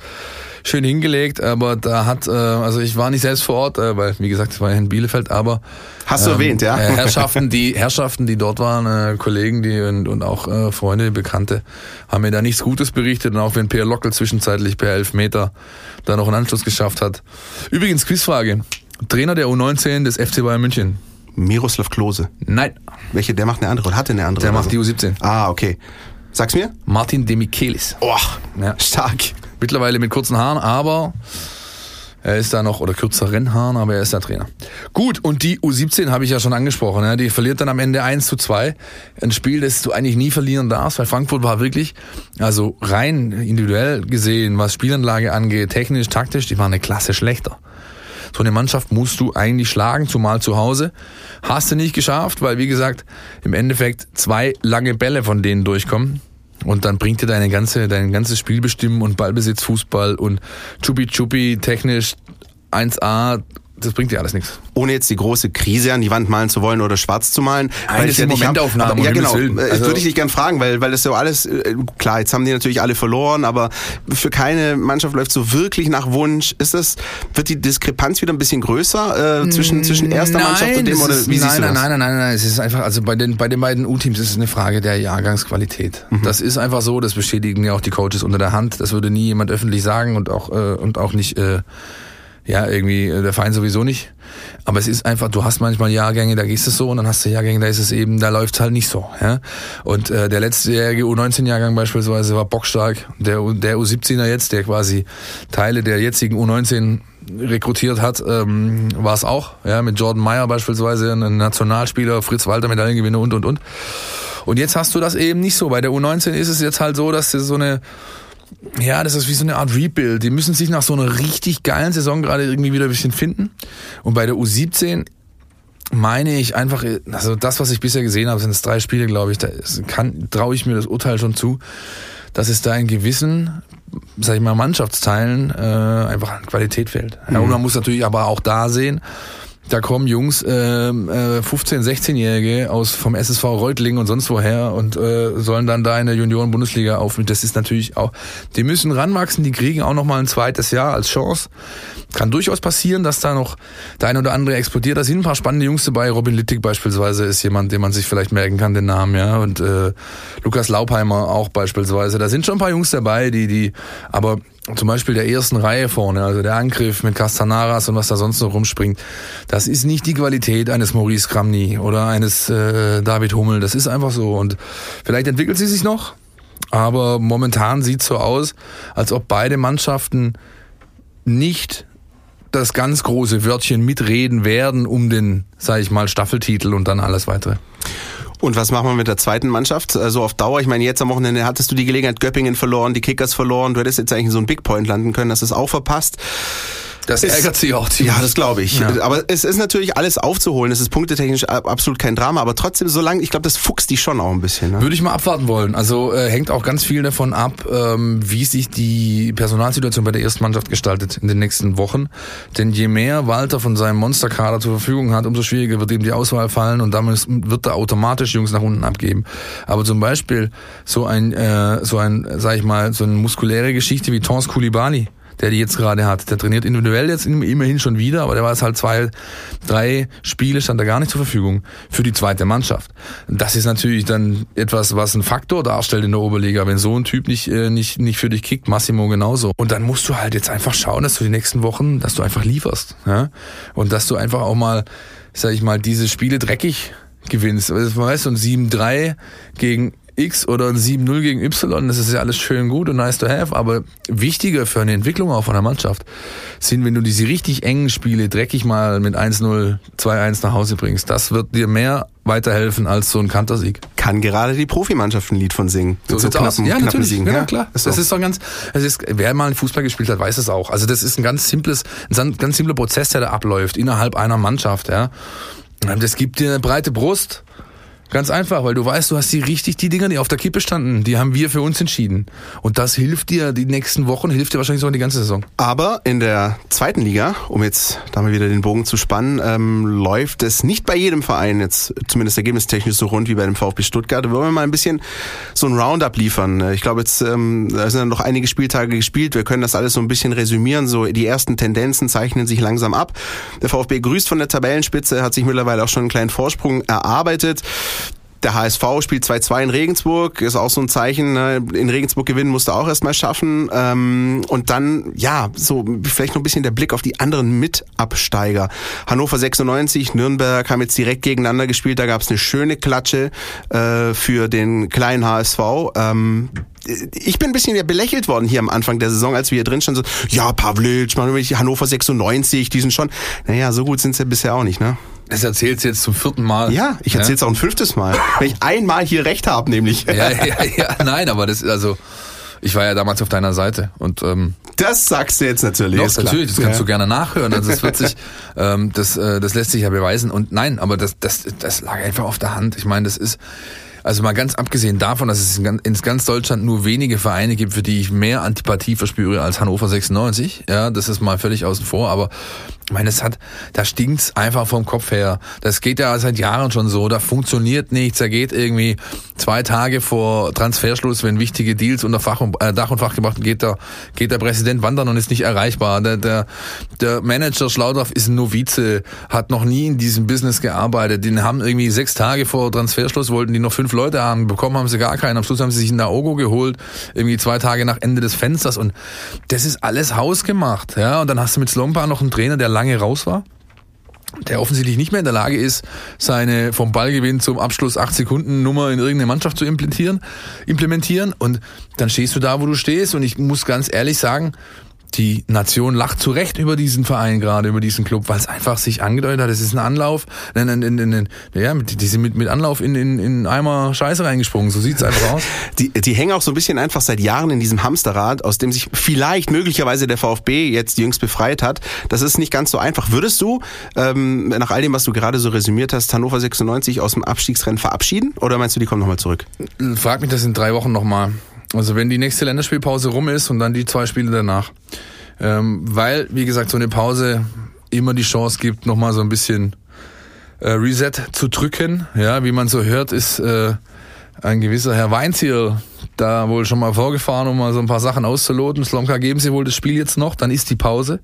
schön hingelegt, aber da hat, äh, also ich war nicht selbst vor Ort, äh, weil wie gesagt, es war ja in Bielefeld, aber hast du ähm, erwähnt, ja? Äh, Herrschaften, die Herrschaften, die dort waren, äh, Kollegen, die und, und auch äh, Freunde, Bekannte, haben mir da nichts Gutes berichtet und auch wenn Pierre Lockel zwischenzeitlich per Elfmeter da noch einen Anschluss geschafft hat. Übrigens Quizfrage: Trainer der U19 des FC Bayern München. Miroslav Klose. Nein. Welche? Der macht eine andere oder hat eine andere? Der macht die U17. Ah, okay. Sag's mir. Martin Demichelis. Oh, ja. stark. Mittlerweile mit kurzen Haaren, aber er ist da noch, oder kürzeren Haaren, aber er ist der Trainer. Gut, und die U17 habe ich ja schon angesprochen. Ja, die verliert dann am Ende 1 zu 2. Ein Spiel, das du eigentlich nie verlieren darfst, weil Frankfurt war wirklich, also rein individuell gesehen, was Spielanlage angeht, technisch, taktisch, die war eine Klasse schlechter. So eine Mannschaft musst du eigentlich schlagen, zumal zu Hause. Hast du nicht geschafft, weil wie gesagt, im Endeffekt zwei lange Bälle von denen durchkommen. Und dann bringt dir deine ganze, dein ganzes Spiel bestimmen und Ballbesitz, Fußball und Chupi Chupi technisch 1A das bringt dir alles nichts. Ohne jetzt die große Krise an die Wand malen zu wollen oder schwarz zu malen. Nein, weil das sind ja Momentaufnahmen. Aber, ja, genau. Äh, also würde ich dich gern fragen, weil, weil das so alles, äh, klar, jetzt haben die natürlich alle verloren, aber für keine Mannschaft läuft so wirklich nach Wunsch. Ist das, wird die Diskrepanz wieder ein bisschen größer äh, zwischen, zwischen erster nein, Mannschaft und dem oder wie nein, siehst du das? Nein, nein, nein, nein, es ist einfach, also bei den, bei den beiden U-Teams ist es eine Frage der Jahrgangsqualität. Mhm. Das ist einfach so, das bestätigen ja auch die Coaches unter der Hand. Das würde nie jemand öffentlich sagen und auch, äh, und auch nicht, äh, ja, irgendwie äh, der Verein sowieso nicht. Aber es ist einfach, du hast manchmal Jahrgänge, da gehst es so und dann hast du Jahrgänge, da ist es eben, da läuft's halt nicht so. Ja? Und äh, der letztejährige U19-Jahrgang beispielsweise war bockstark. Der, der U17er jetzt, der quasi Teile der jetzigen U19 rekrutiert hat, ähm, war es auch. Ja, mit Jordan Meyer beispielsweise, ein Nationalspieler, Fritz Walter, Medaillengewinner und und und. Und jetzt hast du das eben nicht so. Bei der U19 ist es jetzt halt so, dass du so eine ja, das ist wie so eine Art Rebuild. Die müssen sich nach so einer richtig geilen Saison gerade irgendwie wieder ein bisschen finden. Und bei der U17 meine ich einfach, also das, was ich bisher gesehen habe, sind es drei Spiele, glaube ich, da kann, traue ich mir das Urteil schon zu, dass es da in gewissen, sag ich mal, Mannschaftsteilen äh, einfach an Qualität fehlt. Ja, und mhm. man muss natürlich aber auch da sehen, da kommen Jungs, äh, äh, 15-, 16-Jährige aus vom SSV Reutling und sonst woher und äh, sollen dann da in der Junioren-Bundesliga auf. Das ist natürlich auch, die müssen ranwachsen, die kriegen auch noch mal ein zweites Jahr als Chance. Kann durchaus passieren, dass da noch der eine oder andere explodiert. Da sind ein paar spannende Jungs dabei. Robin Littig beispielsweise ist jemand, den man sich vielleicht merken kann, den Namen, ja. Und äh, Lukas Laubheimer auch beispielsweise. Da sind schon ein paar Jungs dabei, die, die, aber zum Beispiel der ersten Reihe vorne, also der Angriff mit Castanaras und was da sonst noch rumspringt, das ist nicht die Qualität eines Maurice Kramny oder eines äh, David Hummel. Das ist einfach so. Und vielleicht entwickelt sie sich noch, aber momentan sieht so aus, als ob beide Mannschaften nicht das ganz große Wörtchen mitreden werden um den, sag ich mal, Staffeltitel und dann alles weitere. Und was machen wir mit der zweiten Mannschaft? Also auf Dauer, ich meine, jetzt am Wochenende hattest du die Gelegenheit, Göppingen verloren, die Kickers verloren, du hättest jetzt eigentlich so ein Big Point landen können, das ist auch verpasst. Das ist- ärgert sie auch ziemlich. Ja, das glaube ich. Ja. Aber es ist natürlich alles aufzuholen. Es ist punktetechnisch ab- absolut kein Drama. Aber trotzdem, solange, ich glaube, das fuchst die schon auch ein bisschen. Ne? Würde ich mal abwarten wollen. Also äh, hängt auch ganz viel davon ab, ähm, wie sich die Personalsituation bei der ersten Mannschaft gestaltet in den nächsten Wochen. Denn je mehr Walter von seinem Monsterkader zur Verfügung hat, umso schwieriger wird ihm die Auswahl fallen und damit wird er automatisch Jungs nach unten abgeben. Aber zum Beispiel so ein, äh, so ein, sag ich mal, so eine muskuläre Geschichte wie Tons Koulibaly der die jetzt gerade hat. Der trainiert individuell jetzt immerhin schon wieder, aber der war jetzt halt zwei, drei Spiele stand er gar nicht zur Verfügung für die zweite Mannschaft. Das ist natürlich dann etwas, was ein Faktor darstellt in der Oberliga, wenn so ein Typ nicht, äh, nicht, nicht für dich kickt, Massimo genauso. Und dann musst du halt jetzt einfach schauen, dass du die nächsten Wochen, dass du einfach lieferst. Ja? Und dass du einfach auch mal, sag ich mal, diese Spiele dreckig gewinnst. Weißt du, ein 7-3 gegen X oder ein 7-0 gegen Y, das ist ja alles schön gut und nice to have, aber wichtiger für eine Entwicklung auch von der Mannschaft sind, wenn du diese richtig engen Spiele dreckig mal mit 1-0, 2-1 nach Hause bringst. Das wird dir mehr weiterhelfen als so ein Kantersieg. Kann gerade die Profimannschaft ein Lied von singen. So aus. knappen- Ja, knappen natürlich. Siegen. Ja, klar. Ist so. Das ist doch ganz, es ist, wer mal Fußball gespielt hat, weiß es auch. Also das ist ein ganz simples, ein ganz simpler Prozess, der da abläuft innerhalb einer Mannschaft, ja. Das gibt dir eine breite Brust. Ganz einfach, weil du weißt, du hast die richtig, die Dinger, die auf der Kippe standen, die haben wir für uns entschieden. Und das hilft dir die nächsten Wochen, hilft dir wahrscheinlich sogar die ganze Saison. Aber in der zweiten Liga, um jetzt da mal wieder den Bogen zu spannen, ähm, läuft es nicht bei jedem Verein jetzt zumindest ergebnistechnisch so rund wie bei dem VfB Stuttgart. Wollen wir mal ein bisschen so ein Roundup liefern. Ich glaube jetzt, ähm, da sind ja noch einige Spieltage gespielt. Wir können das alles so ein bisschen resümieren. So die ersten Tendenzen zeichnen sich langsam ab. Der VfB grüßt von der Tabellenspitze, hat sich mittlerweile auch schon einen kleinen Vorsprung erarbeitet. Der HSV spielt 2-2 in Regensburg, ist auch so ein Zeichen. Ne? In Regensburg gewinnen musste auch erstmal schaffen. Ähm, und dann, ja, so vielleicht noch ein bisschen der Blick auf die anderen Mitabsteiger. Hannover 96, Nürnberg haben jetzt direkt gegeneinander gespielt. Da gab es eine schöne Klatsche äh, für den kleinen HSV. Ähm, ich bin ein bisschen ja belächelt worden hier am Anfang der Saison, als wir hier drin standen. So, ja, Pavlic, Hannover 96, die sind schon. Naja, so gut sind sie bisher auch nicht, ne? Das erzählst du jetzt zum vierten Mal. Ja, ich erzähl's auch ein fünftes Mal. Wenn ich einmal hier recht habe, nämlich. Ja, ja, ja, nein, aber das ist also, ich war ja damals auf deiner Seite und ähm, Das sagst du jetzt natürlich. Doch, natürlich, das kannst ja. du gerne nachhören. Also das wird sich, ähm, das, äh, das lässt sich ja beweisen. Und nein, aber das, das, das lag einfach auf der Hand. Ich meine, das ist, also mal ganz abgesehen davon, dass es in ganz, in ganz Deutschland nur wenige Vereine gibt, für die ich mehr Antipathie verspüre als Hannover 96. Ja, das ist mal völlig außen vor, aber ich meine, es hat, da stinkt's einfach vom Kopf her. Das geht ja seit Jahren schon so. Da funktioniert nichts. Da geht irgendwie zwei Tage vor Transferschluss, wenn wichtige Deals unter Fach und, äh, Dach und Fach gebracht, geht der, geht der Präsident wandern und ist nicht erreichbar. Der, der, der Manager Schlaudorf ist ein Novize, hat noch nie in diesem Business gearbeitet. Den haben irgendwie sechs Tage vor Transferschluss wollten die noch fünf Leute haben. Bekommen haben sie gar keinen. Am Schluss haben sie sich einen Naogo geholt. Irgendwie zwei Tage nach Ende des Fensters. Und das ist alles hausgemacht. Ja, und dann hast du mit Slompa noch einen Trainer, der lange raus war der offensichtlich nicht mehr in der Lage ist, seine vom Ballgewinn zum Abschluss 8 Sekunden Nummer in irgendeine Mannschaft zu implementieren, implementieren. Und dann stehst du da, wo du stehst. Und ich muss ganz ehrlich sagen, die Nation lacht zu Recht über diesen Verein gerade, über diesen Club, weil es einfach sich angedeutet hat, es ist ein Anlauf, in, in, in, ja, die sind mit, mit Anlauf in, in, in Eimer Scheiße reingesprungen, so sieht's einfach aus. Die, die hängen auch so ein bisschen einfach seit Jahren in diesem Hamsterrad, aus dem sich vielleicht möglicherweise der VfB jetzt jüngst befreit hat. Das ist nicht ganz so einfach. Würdest du, ähm, nach all dem, was du gerade so resümiert hast, Hannover 96 aus dem Abstiegsrennen verabschieden? Oder meinst du, die kommen nochmal zurück? Frag mich das in drei Wochen nochmal. Also wenn die nächste Länderspielpause rum ist und dann die zwei Spiele danach. Ähm, weil, wie gesagt, so eine Pause immer die Chance gibt, nochmal so ein bisschen äh, Reset zu drücken. Ja, wie man so hört, ist äh, ein gewisser Herr Weinziel da wohl schon mal vorgefahren, um mal so ein paar Sachen auszuloten. Slomka geben sie wohl das Spiel jetzt noch, dann ist die Pause.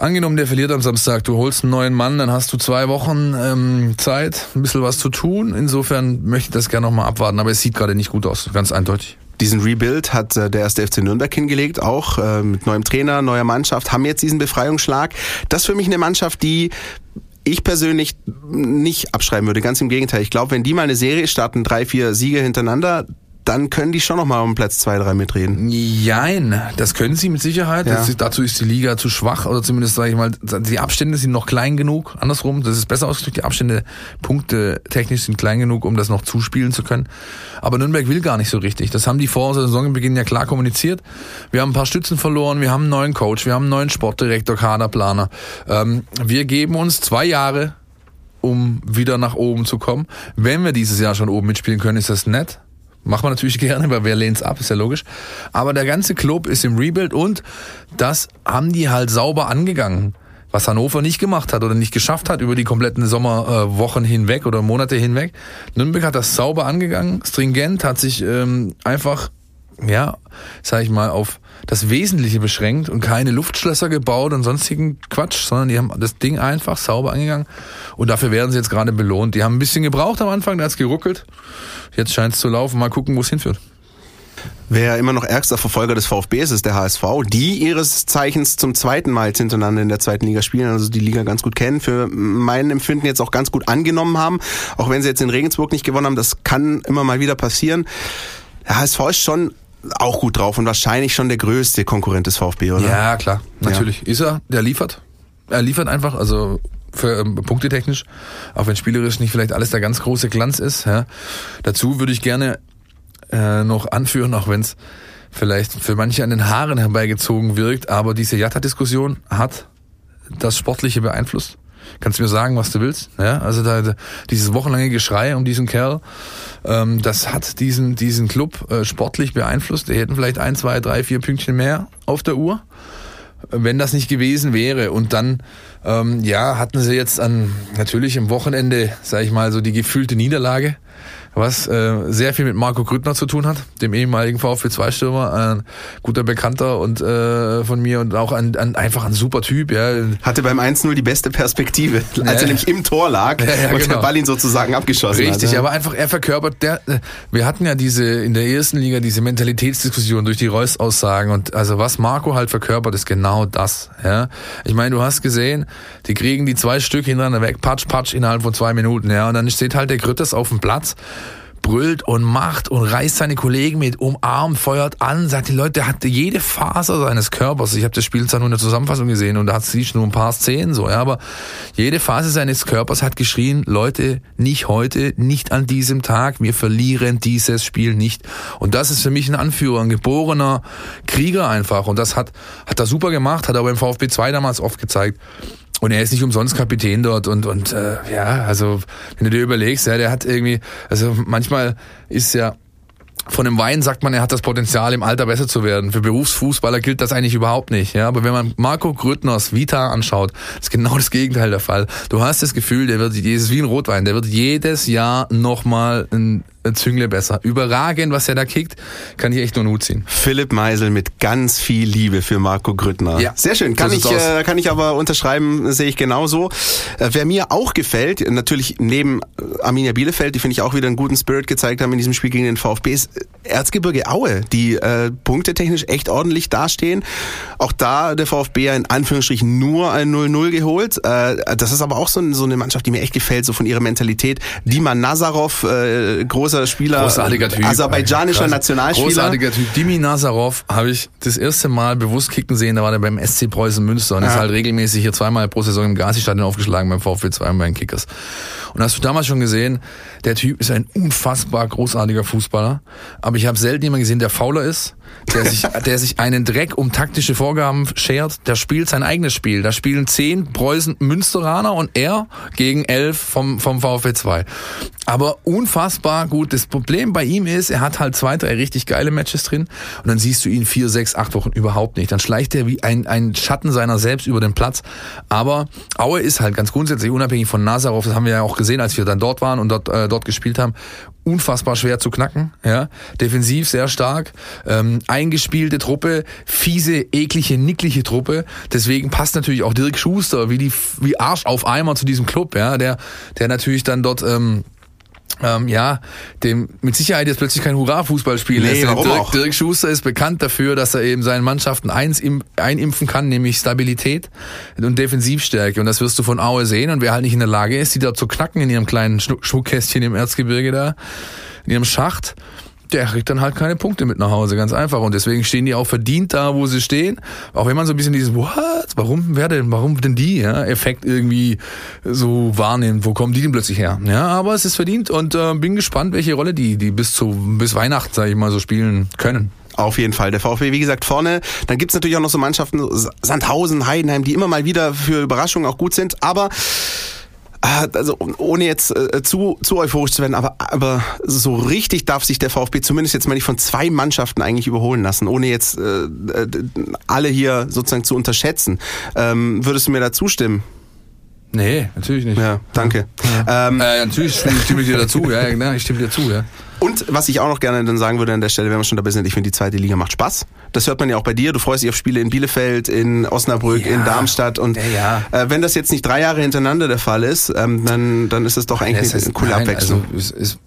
Angenommen, der verliert am Samstag, du holst einen neuen Mann, dann hast du zwei Wochen ähm, Zeit, ein bisschen was zu tun. Insofern möchte ich das gerne nochmal abwarten, aber es sieht gerade nicht gut aus, ganz eindeutig. Diesen Rebuild hat äh, der erste FC Nürnberg hingelegt, auch äh, mit neuem Trainer, neuer Mannschaft, haben jetzt diesen Befreiungsschlag. Das ist für mich eine Mannschaft, die ich persönlich nicht abschreiben würde. Ganz im Gegenteil. Ich glaube, wenn die mal eine Serie starten, drei, vier Siege hintereinander, dann können die schon nochmal um Platz zwei, drei mitreden. Jein, das können sie mit Sicherheit. Ja. Ist, dazu ist die Liga zu schwach oder zumindest sage ich mal, die Abstände sind noch klein genug. Andersrum, das ist besser ausgedrückt. Die Abstände, Punkte technisch sind klein genug, um das noch zuspielen zu können. Aber Nürnberg will gar nicht so richtig. Das haben die vor der Saisonbeginn ja klar kommuniziert. Wir haben ein paar Stützen verloren, wir haben einen neuen Coach, wir haben einen neuen Sportdirektor, Kaderplaner. Ähm, wir geben uns zwei Jahre, um wieder nach oben zu kommen. Wenn wir dieses Jahr schon oben mitspielen können, ist das nett. Macht man natürlich gerne, weil wer lehnt's ab, ist ja logisch. Aber der ganze Club ist im Rebuild und das haben die halt sauber angegangen. Was Hannover nicht gemacht hat oder nicht geschafft hat über die kompletten Sommerwochen hinweg oder Monate hinweg. Nürnberg hat das sauber angegangen, stringent, hat sich ähm, einfach, ja, sag ich mal, auf das Wesentliche beschränkt und keine Luftschlösser gebaut und sonstigen Quatsch, sondern die haben das Ding einfach sauber angegangen und dafür werden sie jetzt gerade belohnt. Die haben ein bisschen gebraucht am Anfang, da hat's geruckelt. Jetzt scheint's zu laufen. Mal gucken, wo es hinführt. Wer immer noch ärgster Verfolger des VfB ist, ist der HSV, die ihres Zeichens zum zweiten Mal hintereinander in der zweiten Liga spielen, also die Liga ganz gut kennen, für mein Empfinden jetzt auch ganz gut angenommen haben, auch wenn sie jetzt in Regensburg nicht gewonnen haben, das kann immer mal wieder passieren. Der HSV ist schon auch gut drauf und wahrscheinlich schon der größte Konkurrent des VfB, oder? Ja, klar, natürlich. Ist er, der liefert. Er liefert einfach, also für ähm, punktetechnisch, auch wenn spielerisch nicht vielleicht alles der ganz große Glanz ist. Ja. Dazu würde ich gerne äh, noch anführen, auch wenn es vielleicht für manche an den Haaren herbeigezogen wirkt, aber diese Jatta-Diskussion hat das Sportliche beeinflusst. Kannst du mir sagen, was du willst? Ja, also da, dieses wochenlange Geschrei um diesen Kerl, ähm, das hat diesen diesen Club äh, sportlich beeinflusst. Die hätten vielleicht ein, zwei, drei, vier Pünktchen mehr auf der Uhr, wenn das nicht gewesen wäre. Und dann ähm, ja hatten sie jetzt an natürlich im Wochenende, sag ich mal, so die gefühlte Niederlage was äh, sehr viel mit Marco Grüttner zu tun hat, dem ehemaligen VfB-2-Stürmer, ein guter Bekannter und äh, von mir und auch ein, ein, einfach ein super Typ. Ja. Hatte beim 1-0 die beste Perspektive, als Ja. er nämlich im Tor lag Ja, ja, und genau. der Ball ihn sozusagen abgeschossen Richtig, hat. ja. aber einfach er verkörpert der äh, wir hatten ja diese in der ersten Liga diese Mentalitätsdiskussion durch die Reus Aussagen und also was Marco halt verkörpert ist genau das, ja. Ich meine, du hast gesehen, die kriegen die zwei Stück hintereinander weg, patsch patsch innerhalb von zwei Minuten, ja, und dann steht halt der Grütters auf dem Platz brüllt und macht und reißt seine Kollegen mit, umarmt, feuert an, sagt die Leute, der hatte jede Faser seines Körpers. Ich habe das Spiel zwar nur in der Zusammenfassung gesehen und da hat sie nur ein paar Szenen so, ja, aber jede Phase seines Körpers hat geschrien, Leute, nicht heute, nicht an diesem Tag, wir verlieren dieses Spiel nicht. Und das ist für mich ein Anführer, ein geborener Krieger einfach. Und das hat, hat er super gemacht, hat er beim VfB 2 damals oft gezeigt. Und er ist nicht umsonst Kapitän dort und und äh, ja, also wenn du dir überlegst, ja, der hat irgendwie, also manchmal ist ja von dem Wein sagt man, er hat das Potenzial, im Alter besser zu werden. Für Berufsfußballer gilt das eigentlich überhaupt nicht. Ja, aber wenn man Marco Grüttners Vita anschaut, ist genau das Gegenteil der Fall. Du hast das Gefühl, der wird, das ist wie ein Rotwein, der wird jedes Jahr nochmal ein Züngle besser. Überragend, was er da kickt, kann ich echt nur einen Hut ziehen. Philipp Meisel mit ganz viel Liebe für Marco Grüttner. Ja, Sehr schön. Kann ich, äh, kann ich aber unterschreiben, sehe ich genauso. Äh, wer mir auch gefällt, natürlich neben äh, Arminia Bielefeld, die finde ich auch wieder einen guten Spirit gezeigt haben in diesem Spiel gegen den VfB, ist Erzgebirge Aue, die äh, punktetechnisch echt ordentlich dastehen. Auch da der VfB ja in Anführungsstrichen nur ein 0-0 geholt. Äh, das ist aber auch so, so eine Mannschaft, die mir echt gefällt, so von ihrer Mentalität. Dima Nazarov, äh, großer Spieler, Großartiger Typ. aserbaidschanischer Krass. Nationalspieler. Großartiger Typ. Dimi Nazarov habe ich das erste Mal bewusst kicken sehen, da war der beim SC Preußen Münster und Ja. ist halt regelmäßig hier zweimal pro Saison im Gazi-Stadion aufgeschlagen beim VfB 2 und bei den Kickers. Und hast du damals schon gesehen, der Typ ist ein unfassbar großartiger Fußballer, aber ich habe selten jemanden gesehen, der fauler ist, der sich, der sich einen Dreck um taktische Vorgaben schert, der spielt sein eigenes Spiel. Da spielen zehn Preußen Münsteraner und er gegen elf vom, vom VfB 2. Aber unfassbar gut. Das Problem bei ihm ist, er hat halt zwei, drei richtig geile Matches drin und dann siehst du ihn vier, sechs, acht Wochen überhaupt nicht. Dann schleicht er wie ein, ein Schatten seiner selbst über den Platz. Aber Aue ist halt ganz grundsätzlich unabhängig von Nazarov, das haben wir ja auch gesehen, als wir dann dort waren und dort, äh, dort gespielt haben, unfassbar schwer zu knacken. Ja, defensiv sehr stark, ähm, eingespielte Truppe, fiese, eklige, nickliche Truppe. Deswegen passt natürlich auch Dirk Schuster wie die wie Arsch auf Eimer zu diesem Club. Ja, der der natürlich dann dort ähm, ähm, ja, dem mit Sicherheit jetzt plötzlich kein Hurra-Fußballspiel Nee, ist. Dirk? Dirk Schuster ist bekannt dafür, dass er eben seinen Mannschaften eins im, einimpfen kann, nämlich Stabilität und Defensivstärke. Und das wirst du von Aue sehen. Und wer halt nicht in der Lage ist, die da zu knacken in ihrem kleinen Schmuckkästchen im Erzgebirge da, in ihrem Schacht, der kriegt dann halt keine Punkte mit nach Hause, ganz einfach. Und deswegen stehen die auch verdient da, wo sie stehen. Auch wenn man so ein bisschen dieses, what? Warum, wer denn, warum denn die, ja, Effekt irgendwie so wahrnimmt. Wo kommen die denn plötzlich her? Ja, aber es ist verdient und äh, bin gespannt, welche Rolle die, die bis zu, bis Weihnachten, sag ich mal, so spielen können. Auf jeden Fall. Der VfB, wie gesagt, vorne. Dann gibt's natürlich auch noch so Mannschaften, Sandhausen, Heidenheim, die immer mal wieder für Überraschungen auch gut sind. Aber also ohne jetzt äh, zu, zu euphorisch zu werden, aber, aber so richtig darf sich der VfB zumindest jetzt mal nicht von zwei Mannschaften eigentlich überholen lassen, ohne jetzt äh, äh alle hier sozusagen zu unterschätzen. Ähm, würdest du mir da zustimmen? Nee, natürlich nicht. Ja, danke. Ja. Ähm, äh, natürlich stimme ich dir dazu, ja, ja, ich stimme dir zu, ja. Und was ich auch noch gerne dann sagen würde an der Stelle, wenn wir schon dabei sind, ich finde die zweite Liga macht Spaß. Das hört man ja auch bei dir. Du freust dich auf Spiele in Bielefeld, in Osnabrück, ja. in Darmstadt. Und ja, ja. Äh, wenn das jetzt nicht drei Jahre hintereinander der Fall ist, ähm, dann, dann ist es doch eigentlich eine, eine coole nein, Abwechslung. Also, es, es,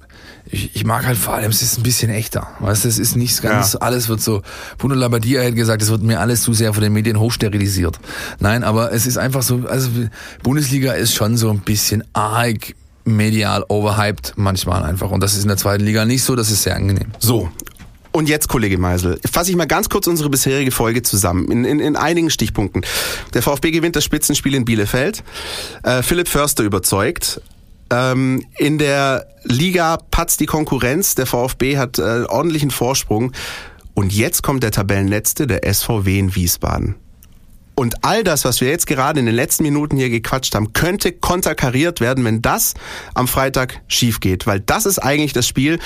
ich, ich mag halt vor allem, es ist ein bisschen echter. Weißt du, es ist nicht ganz, ja. alles wird so, Bruno Labbadia hat gesagt, es wird mir alles zu sehr von den Medien hochsterilisiert. Nein, aber es ist einfach so, also Bundesliga ist schon so ein bisschen arg medial overhyped manchmal einfach. Und das ist in der zweiten Liga nicht so, das ist sehr angenehm. So, und jetzt, Kollege Meisel, fasse ich mal ganz kurz unsere bisherige Folge zusammen, in, in, in einigen Stichpunkten. Der VfB gewinnt das Spitzenspiel in Bielefeld. Äh, Philipp Förster überzeugt. Ähm, in der Liga patzt die Konkurrenz. Der VfB hat äh, ordentlichen Vorsprung. Und jetzt kommt der Tabellenletzte, der SVW in Wiesbaden. Und all das, was wir jetzt gerade in den letzten Minuten hier gequatscht haben, könnte konterkariert werden, wenn das am Freitag schief geht. Weil das ist eigentlich das Spiel,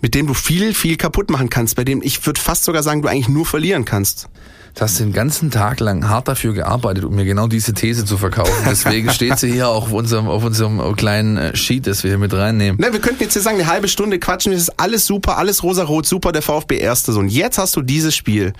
mit dem du viel, viel kaputt machen kannst, bei dem ich würde fast sogar sagen, du eigentlich nur verlieren kannst. Du hast den ganzen Tag lang hart dafür gearbeitet, um mir genau diese These zu verkaufen. Deswegen steht sie hier auch auf unserem, auf unserem kleinen äh, Sheet, das wir hier mit reinnehmen. Ne, wir könnten jetzt hier sagen, eine halbe Stunde quatschen, es ist alles super, alles rosa-rot, super, der VfB Erste. So, und jetzt hast du dieses Spiel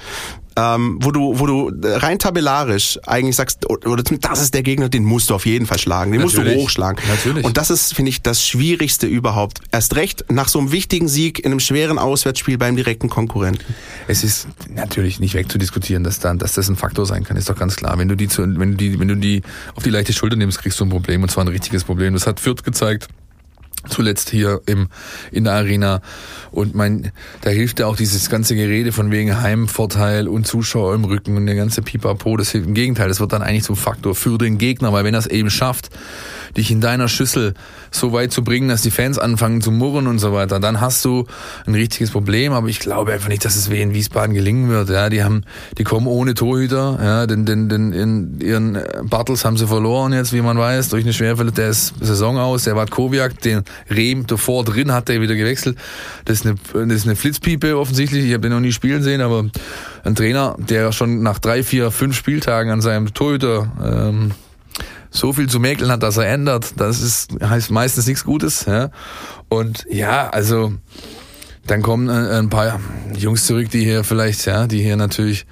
ähm, wo du, wo du rein tabellarisch eigentlich sagst, oder das ist der Gegner, den musst du auf jeden Fall schlagen, den Natürlich. musst du hochschlagen. Natürlich. Und das ist, finde ich, das Schwierigste überhaupt. Erst recht nach so einem wichtigen Sieg in einem schweren Auswärtsspiel beim direkten Konkurrenten. Es ist natürlich nicht wegzudiskutieren, dass dann, dass das ein Faktor sein kann, ist doch ganz klar. Wenn du die, zu, wenn du die, wenn du die auf die leichte Schulter nimmst, kriegst du ein Problem und zwar ein richtiges Problem. Das hat Fürth gezeigt zuletzt hier im in der Arena. Und mein da hilft ja auch dieses ganze Gerede von wegen Heimvorteil und Zuschauer im Rücken und der ganze Pipapo. Das hilft im Gegenteil das wird dann eigentlich zum Faktor für den Gegner. Weil wenn er es eben schafft dich in deiner Schüssel so weit zu bringen dass die Fans anfangen zu murren und so weiter dann hast du ein richtiges Problem. Aber ich glaube einfach nicht dass es wie in Wiesbaden gelingen wird. Ja die haben die kommen ohne Torhüter. Ja denn denn, denn in ihren Bartels haben sie verloren jetzt wie man weiß durch eine Schwerfälle der ist Saison aus. Der war Koviak den Rehm davor drin hat er wieder gewechselt. Das ist eine, das ist eine Flitzpiepe offensichtlich. Ich habe den noch nie spielen sehen, aber ein Trainer, der schon nach drei, vier, fünf Spieltagen an seinem Torhüter ähm, so viel zu mäkeln hat, dass er ändert, das ist, heißt meistens nichts Gutes. Ja? Und ja, also dann kommen ein paar Jungs zurück, die hier vielleicht, ja, die hier natürlich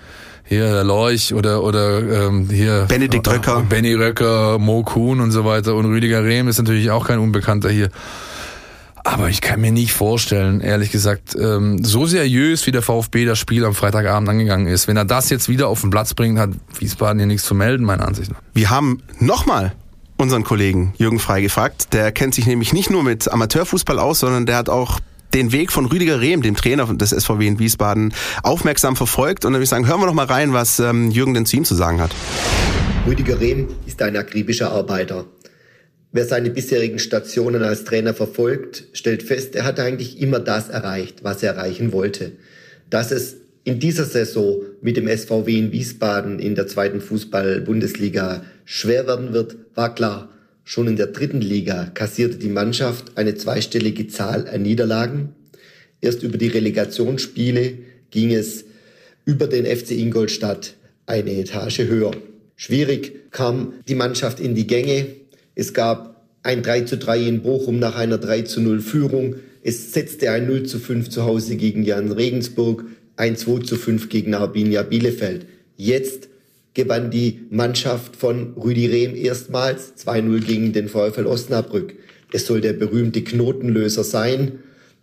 hier der Lorch oder oder ähm, hier Benedikt Röcker, Benny Röcker, Mo Kuhn und so weiter und Rüdiger Rehm ist natürlich auch kein Unbekannter hier. Aber ich kann mir nicht vorstellen, ehrlich gesagt, ähm, so seriös wie der VfB das Spiel am Freitagabend angegangen ist. Wenn er das jetzt wieder auf den Platz bringt, hat Wiesbaden hier nichts zu melden, meiner Ansicht nach. Wir haben nochmal unseren Kollegen Jürgen Frei gefragt. Der kennt sich nämlich nicht nur mit Amateurfußball aus, sondern der hat auch den Weg von Rüdiger Rehm, dem Trainer des SVW in Wiesbaden, aufmerksam verfolgt. Und dann würde ich sagen, hören wir noch mal rein, was ähm, Jürgen denn zu ihm zu sagen hat. Rüdiger Rehm ist ein akribischer Arbeiter. Wer seine bisherigen Stationen als Trainer verfolgt, stellt fest, er hat eigentlich immer das erreicht, was er erreichen wollte. Dass es in dieser Saison mit dem SVW in Wiesbaden in der zweiten Fußball-Bundesliga schwer werden wird, war klar. Schon in der dritten Liga kassierte die Mannschaft eine zweistellige Zahl an Niederlagen. Erst über die Relegationsspiele ging es über den FC Ingolstadt eine Etage höher. Schwierig kam die Mannschaft in die Gänge. Es gab ein 3 zu 3 in Bochum nach einer 3 zu 0 Führung. Es setzte ein 0 zu 5 zu Hause gegen Jan Regensburg, ein 2 zu 5 gegen Arbinia Bielefeld. Jetzt gewann die Mannschaft von Rüdi Rehm erstmals 2-0 gegen den VfL Osnabrück. Es soll der berühmte Knotenlöser sein.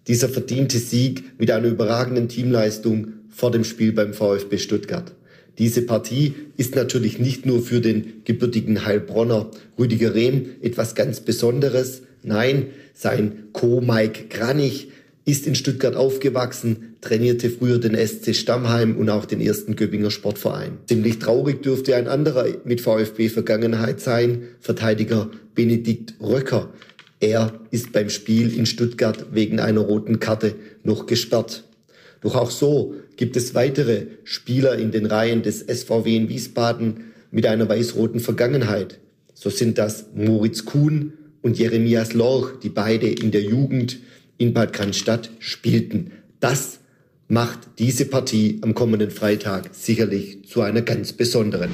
Dieser verdiente Sieg mit einer überragenden Teamleistung vor dem Spiel beim VfB Stuttgart. Diese Partie ist natürlich nicht nur für den gebürtigen Heilbronner Rüdiger Rehm etwas ganz Besonderes. Nein, sein Co. Mike Granich ist in Stuttgart aufgewachsen, trainierte früher den SC Stammheim und auch den ersten Göbinger Sportverein. Ziemlich traurig dürfte ein anderer mit VfB-Vergangenheit sein, Verteidiger Benedikt Röcker. Er ist beim Spiel in Stuttgart wegen einer roten Karte noch gesperrt. Doch auch so gibt es weitere Spieler in den Reihen des SVW in Wiesbaden mit einer weiß-roten Vergangenheit. So sind das Moritz Kuhn und Jeremias Lorch, die beide in der Jugend in Bad Cannstatt spielten. Das macht diese Partie am kommenden Freitag sicherlich zu einer ganz besonderen.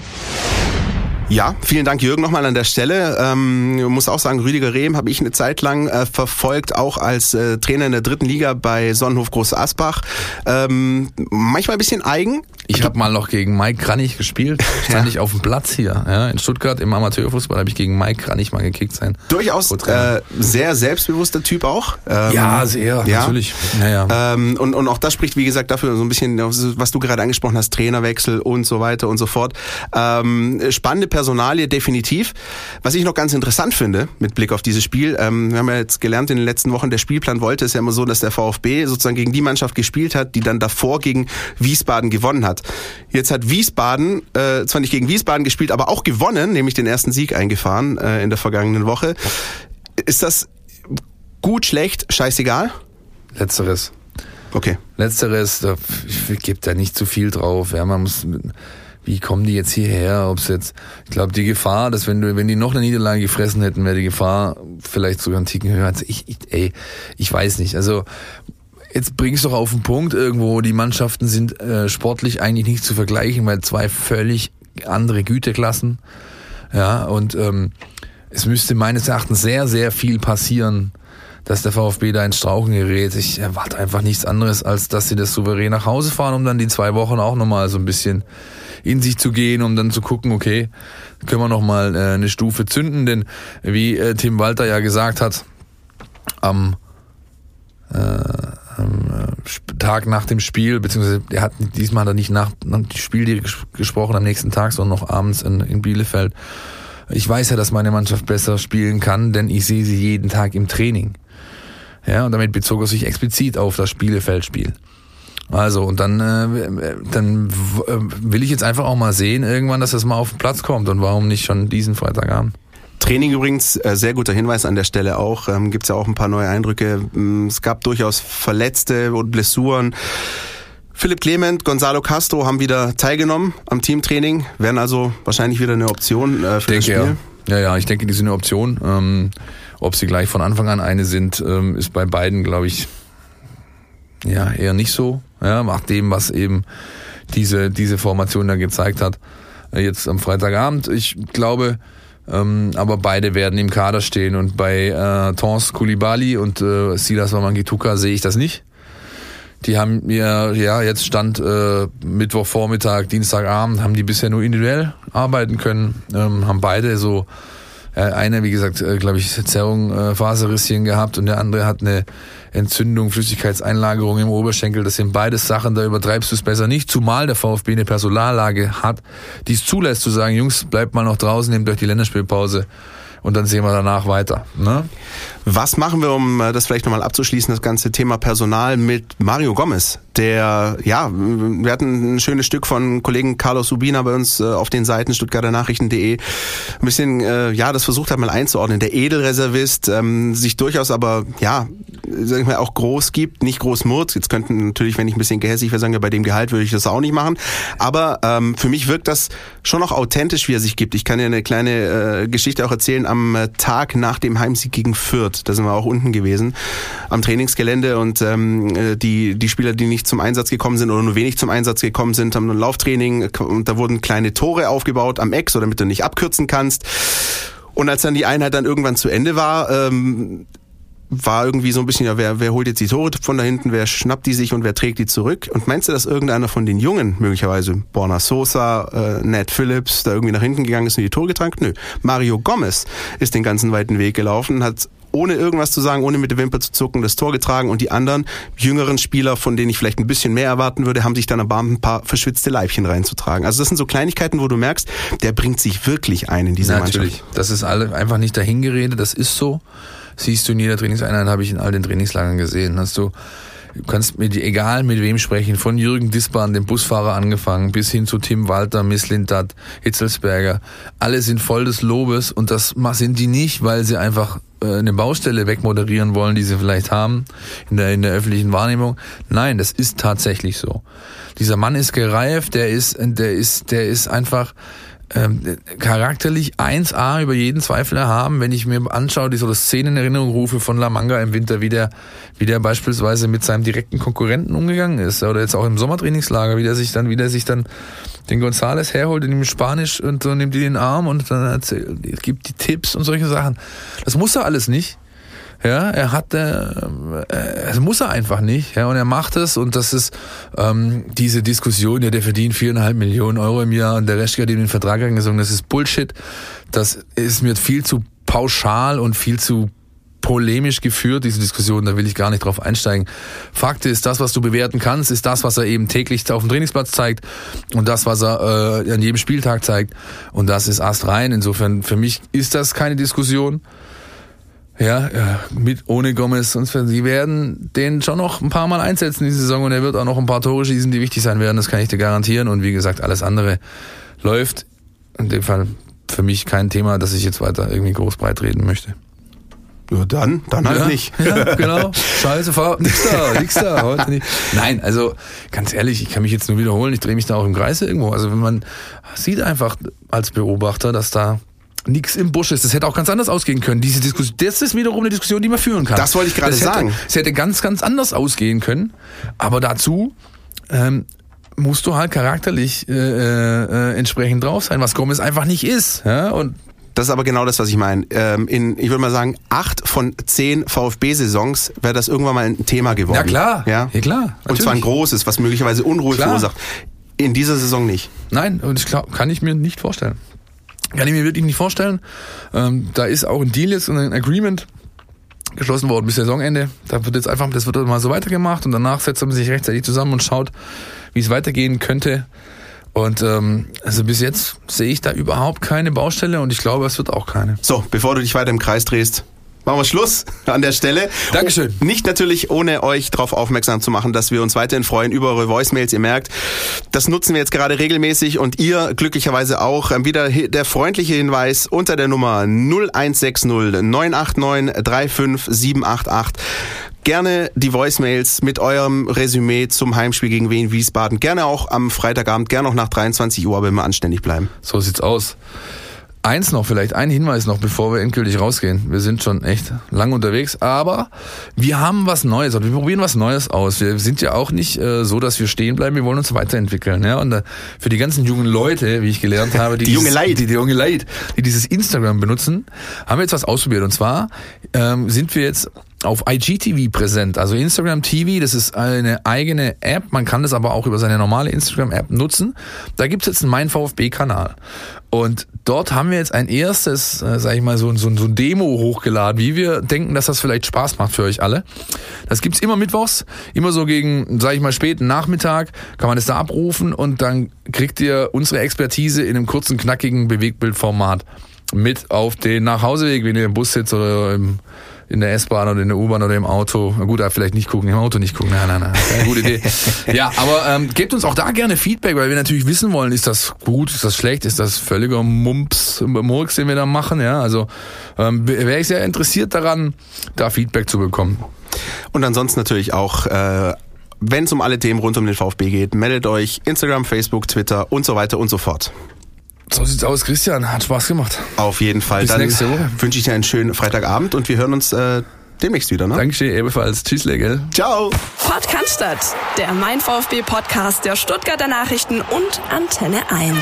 Ja, vielen Dank Jürgen nochmal an der Stelle. Ähm, muss auch sagen, Rüdiger Rehm habe ich eine Zeit lang äh, verfolgt, auch als äh, Trainer in der dritten Liga bei Sonnenhof Groß Asbach. Ähm, manchmal ein bisschen eigen. Ich habe mal noch gegen Mike Kranich gespielt, stand ja. ich auf dem Platz hier ja, in Stuttgart im Amateurfußball habe ich gegen Mike Kranich mal gekickt sein. Durchaus äh, sehr selbstbewusster Typ auch. Ähm, ja, sehr, ja. natürlich. Ja, ähm, und, und auch das spricht, wie gesagt, dafür so ein bisschen, was du gerade angesprochen hast, Trainerwechsel und so weiter und so fort. Ähm, spannende Person Personalie definitiv. Was ich noch ganz interessant finde mit Blick auf dieses Spiel, ähm, wir haben ja jetzt gelernt in den letzten Wochen, der Spielplan wollte es ja immer so, dass der VfB sozusagen gegen die Mannschaft gespielt hat, die dann davor gegen Wiesbaden gewonnen hat. Jetzt hat Wiesbaden äh, zwar nicht gegen Wiesbaden gespielt, aber auch gewonnen, nämlich den ersten Sieg eingefahren äh, in der vergangenen Woche. Ist das gut, schlecht, scheißegal? Letzteres. Okay. Letzteres, da, ich gebe da nicht zu viel drauf. Ja, man muss wie kommen die jetzt hierher? Ob's jetzt, ich glaube, die Gefahr, dass wenn du, wenn die noch eine Niederlage gefressen hätten, wäre die Gefahr vielleicht sogar einen Ticken höher. Also ich, ich, ey, ich weiß nicht. Also jetzt bringst du doch auf den Punkt irgendwo, die Mannschaften sind äh, sportlich eigentlich nicht zu vergleichen, weil zwei völlig andere Güteklassen. Ja, und ähm, es müsste meines Erachtens sehr, sehr viel passieren, dass der VfB da ins Strauchen gerät. Ich erwarte einfach nichts anderes, als dass sie das souverän nach Hause fahren, um dann die zwei Wochen auch nochmal so ein bisschen in sich zu gehen, um dann zu gucken, okay, können wir noch mal äh, eine Stufe zünden, denn wie äh, Tim Walter ja gesagt hat, am, äh, am äh, Tag nach dem Spiel, beziehungsweise er hat diesmal er nicht nach, nach dem Spiel gesprochen am nächsten Tag, sondern noch abends in, in Bielefeld. Ich weiß ja, dass meine Mannschaft besser spielen kann, denn ich sehe sie jeden Tag im Training. Ja, und damit bezog er sich explizit auf das Spielefeldspiel. Also und dann, äh, dann äh, will ich jetzt einfach auch mal sehen, irgendwann, dass das mal auf den Platz kommt und warum nicht schon diesen Freitagabend. Training übrigens, äh, sehr guter Hinweis an der Stelle auch, ähm, gibt es ja auch ein paar neue Eindrücke. Mm, es gab durchaus Verletzte und Blessuren. Philipp Clement, Gonzalo Castro haben wieder teilgenommen am Teamtraining, werden also wahrscheinlich wieder eine Option äh, für denke, das Spiel. Ja. ja, ja, ich denke, die sind eine Option. Ähm, ob sie gleich von Anfang an eine sind, ähm, ist bei beiden, glaube ich, ja, eher nicht so. Ja, nach dem, was eben diese, diese Formation da gezeigt hat. Äh, jetzt am Freitagabend. Ich glaube, ähm, aber beide werden im Kader stehen und bei äh, Tons Koulibaly und äh, Silas Wamangituka sehe ich das nicht. Die haben mir, ja, jetzt stand äh, Mittwochvormittag, Dienstagabend, haben die bisher nur individuell arbeiten können, ähm, haben beide so äh, einer, wie gesagt, äh, glaube ich, Zerrung, äh, Faserrisschen gehabt und der andere hat eine Entzündung, Flüssigkeitseinlagerung im Oberschenkel. Das sind beides Sachen, da übertreibst du es besser nicht, zumal der VfB eine Personallage hat, die es zulässt zu sagen, Jungs, bleibt mal noch draußen, nehmt euch die Länderspielpause und dann sehen wir danach weiter. Ne? Was machen wir, um äh, das vielleicht nochmal abzuschließen, das ganze Thema Personal mit Mario Gomez? Der, ja, wir hatten ein schönes Stück von Kollegen Carlos Ubina bei uns äh, auf den Seiten stuttgarter Nachrichten.de. Ein bisschen, äh, ja, das versucht hat mal einzuordnen. Der Edelreservist, ähm, sich durchaus aber, ja, sag ich mal, auch groß gibt, nicht groß murrt. Jetzt könnten natürlich, wenn ich ein bisschen gehässig wäre, sagen, ja, bei dem Gehalt würde ich das auch nicht machen. Aber ähm, für mich wirkt das schon noch authentisch, wie er sich gibt. Ich kann dir eine kleine äh, Geschichte auch erzählen am Tag nach dem Heimsieg gegen Fürth Fürth. Da sind wir auch unten gewesen am Trainingsgelände und ähm, äh, die, die Spieler, die nicht zum Einsatz gekommen sind oder nur wenig zum Einsatz gekommen sind, haben ein Lauftraining und da wurden kleine Tore aufgebaut am Eck, so damit du nicht abkürzen kannst. Und als dann die Einheit dann irgendwann zu Ende war, ähm, war irgendwie so ein bisschen, ja, wer, wer holt jetzt die Tore von da hinten, wer schnappt die sich und wer trägt die zurück? Und meinst du, dass irgendeiner von den Jungen, möglicherweise Borna Sosa, äh, Ned Phillips, da irgendwie nach hinten gegangen ist und die Tore getragen? Nö. Mario Gomez ist den ganzen weiten Weg gelaufen, hat ohne irgendwas zu sagen, ohne mit der Wimper zu zucken, das Tor getragen und die anderen jüngeren Spieler, von denen ich vielleicht ein bisschen mehr erwarten würde, haben sich dann erbarmt, ein paar verschwitzte Leibchen reinzutragen. Also das sind so Kleinigkeiten, wo du merkst, der bringt sich wirklich ein in diese Natürlich. Mannschaft. Das ist alle einfach nicht dahingeredet, das ist so. siehst du in jeder Trainingseinheit, habe ich in all den Trainingslagern gesehen. Hast du Du kannst mit, egal mit wem sprechen, von Jürgen Dispan, dem Busfahrer angefangen, bis hin zu Tim Walter, Miss Lindat, Hitzelsberger. Alle sind voll des Lobes und das sind die nicht, weil sie einfach eine Baustelle wegmoderieren wollen, die sie vielleicht haben in der, in der öffentlichen Wahrnehmung. Nein, das ist tatsächlich so. Dieser Mann ist gereift, der ist, der ist, der ist einfach, ähm, charakterlich 1A über jeden Zweifel erhaben, wenn ich mir anschaue, die so Szenen in Erinnerung rufe von La Manga im Winter, wie der, wie der beispielsweise mit seinem direkten Konkurrenten umgegangen ist, oder jetzt auch im Sommertrainingslager, wie der sich dann, wie der sich dann den Gonzales herholt in dem Spanisch und so nimmt die den Arm und dann erzählt, gibt die Tipps und solche Sachen. Das muss er alles nicht. Ja, er hat, äh, äh, muss er einfach nicht. Ja, und er macht es und das ist ähm, diese Diskussion, ja, der verdient viereinhalb Millionen Euro im Jahr und der Rest hat ihm den Vertrag angesungen. Das ist Bullshit. Das ist mir viel zu pauschal und viel zu polemisch geführt, diese Diskussion, da will ich gar nicht drauf einsteigen. Fakt ist, das, was du bewerten kannst, ist das, was er eben täglich auf dem Trainingsplatz zeigt und das, was er äh, an jedem Spieltag zeigt und das ist astrein. Insofern, für mich ist das keine Diskussion. Ja, mit ohne Gomez, sonst sie werden den schon noch ein paar Mal einsetzen diese Saison und er wird auch noch ein paar Tore schießen, die wichtig sein werden, das kann ich dir garantieren. Und wie gesagt, alles andere läuft. In dem Fall für mich kein Thema, dass ich jetzt weiter irgendwie groß breit reden möchte. Ja, dann, dann halt ja, nicht. Ja, genau. Scheiße, fahr, nix da, nix da, heute nicht. Nein, also ganz ehrlich, ich kann mich jetzt nur wiederholen, ich drehe mich da auch im Kreis irgendwo. Also wenn man sieht einfach als Beobachter, dass da nichts im Busch ist. Das hätte auch ganz anders ausgehen können. Diese Diskussion, das ist wiederum eine Diskussion, die man führen kann. Das wollte ich gerade sagen. Es hätte ganz, ganz anders ausgehen können. Aber dazu ähm, musst du halt charakterlich äh, äh, entsprechend drauf sein, was Gomez einfach nicht ist. Ja? Und das ist aber genau das, was ich meine. Ähm, in, ich würde mal sagen, acht von zehn VfB-Saisons wäre das irgendwann mal ein Thema geworden. Ja klar, ja, ja klar. Natürlich. Und zwar ein großes, was möglicherweise Unruhe klar. verursacht. In dieser Saison nicht. Nein, und ich glaub, kann ich mir nicht vorstellen. Kann ich mir wirklich nicht vorstellen. Ähm, da ist auch ein Deal jetzt und ein Agreement geschlossen worden bis Saisonende. Da wird jetzt einfach, das wird mal so weitergemacht und danach setzt man sich rechtzeitig zusammen und schaut, wie es weitergehen könnte. Und ähm, also bis jetzt sehe ich da überhaupt keine Baustelle und ich glaube, es wird auch keine. So, bevor du dich weiter im Kreis drehst, machen wir Schluss an der Stelle. Dankeschön. Und nicht natürlich ohne euch darauf aufmerksam zu machen, dass wir uns weiterhin freuen über eure Voicemails. Ihr merkt, das nutzen wir jetzt gerade regelmäßig und ihr glücklicherweise auch. Ähm, wieder der freundliche Hinweis unter der Nummer 0160 989 35788 gerne die Voicemails mit eurem Resümee zum Heimspiel gegen Wien Wiesbaden. Gerne auch am Freitagabend, gerne auch nach 23 Uhr, aber immer anständig bleiben. So sieht's aus. Eins noch, vielleicht ein Hinweis noch, bevor wir endgültig rausgehen. Wir sind schon echt lang unterwegs, aber wir haben was Neues und wir probieren was Neues aus. Wir sind ja auch nicht äh, so, dass wir stehen bleiben, wir wollen uns weiterentwickeln. Ja? Und äh, für die ganzen jungen Leute, wie ich gelernt habe, die, die junge Leid. Die, die junge Leid, die dieses Instagram benutzen, haben wir jetzt was ausprobiert. Und zwar ähm, sind wir jetzt auf IGTV präsent. Also Instagram TV, das ist eine eigene App. Man kann das aber auch über seine normale Instagram-App nutzen. Da gibt's jetzt einen Mein VfB-Kanal. Und dort haben wir jetzt ein erstes, äh, sag ich mal, so, so, so ein Demo hochgeladen, wie wir denken, dass das vielleicht Spaß macht für euch alle. Das gibt's immer mittwochs, immer so gegen, sag ich mal, späten Nachmittag, kann man das da abrufen und dann kriegt ihr unsere Expertise in einem kurzen, knackigen Bewegbildformat mit auf den Nachhauseweg, wenn ihr im Bus sitzt oder im in der S-Bahn oder in der U-Bahn oder im Auto. Na gut, vielleicht nicht gucken, im Auto nicht gucken. Nein, nein, nein. Keine gute Idee. ja, aber ähm, gebt uns auch da gerne Feedback, weil wir natürlich wissen wollen, ist das gut, ist das schlecht, ist das völliger Mumps, Murks, den wir da machen. Ja, also ähm, wäre ich sehr interessiert daran, da Feedback zu bekommen. Und ansonsten natürlich auch äh, wenn es um alle Themen rund um den VfB geht, meldet euch Instagram, Facebook, Twitter und so weiter und so fort. So sieht's aus, Christian. Hat Spaß gemacht. Auf jeden Fall. Bis Dann nächste Woche. wünsche ich dir einen schönen Freitagabend und wir hören uns äh, demnächst wieder. Ne? Dankeschön, ebenfalls. Tschüssle, gell? Ciao. Fahrt Cannstatt, der Mein VfB Podcast der Stuttgarter Nachrichten und Antenne 1.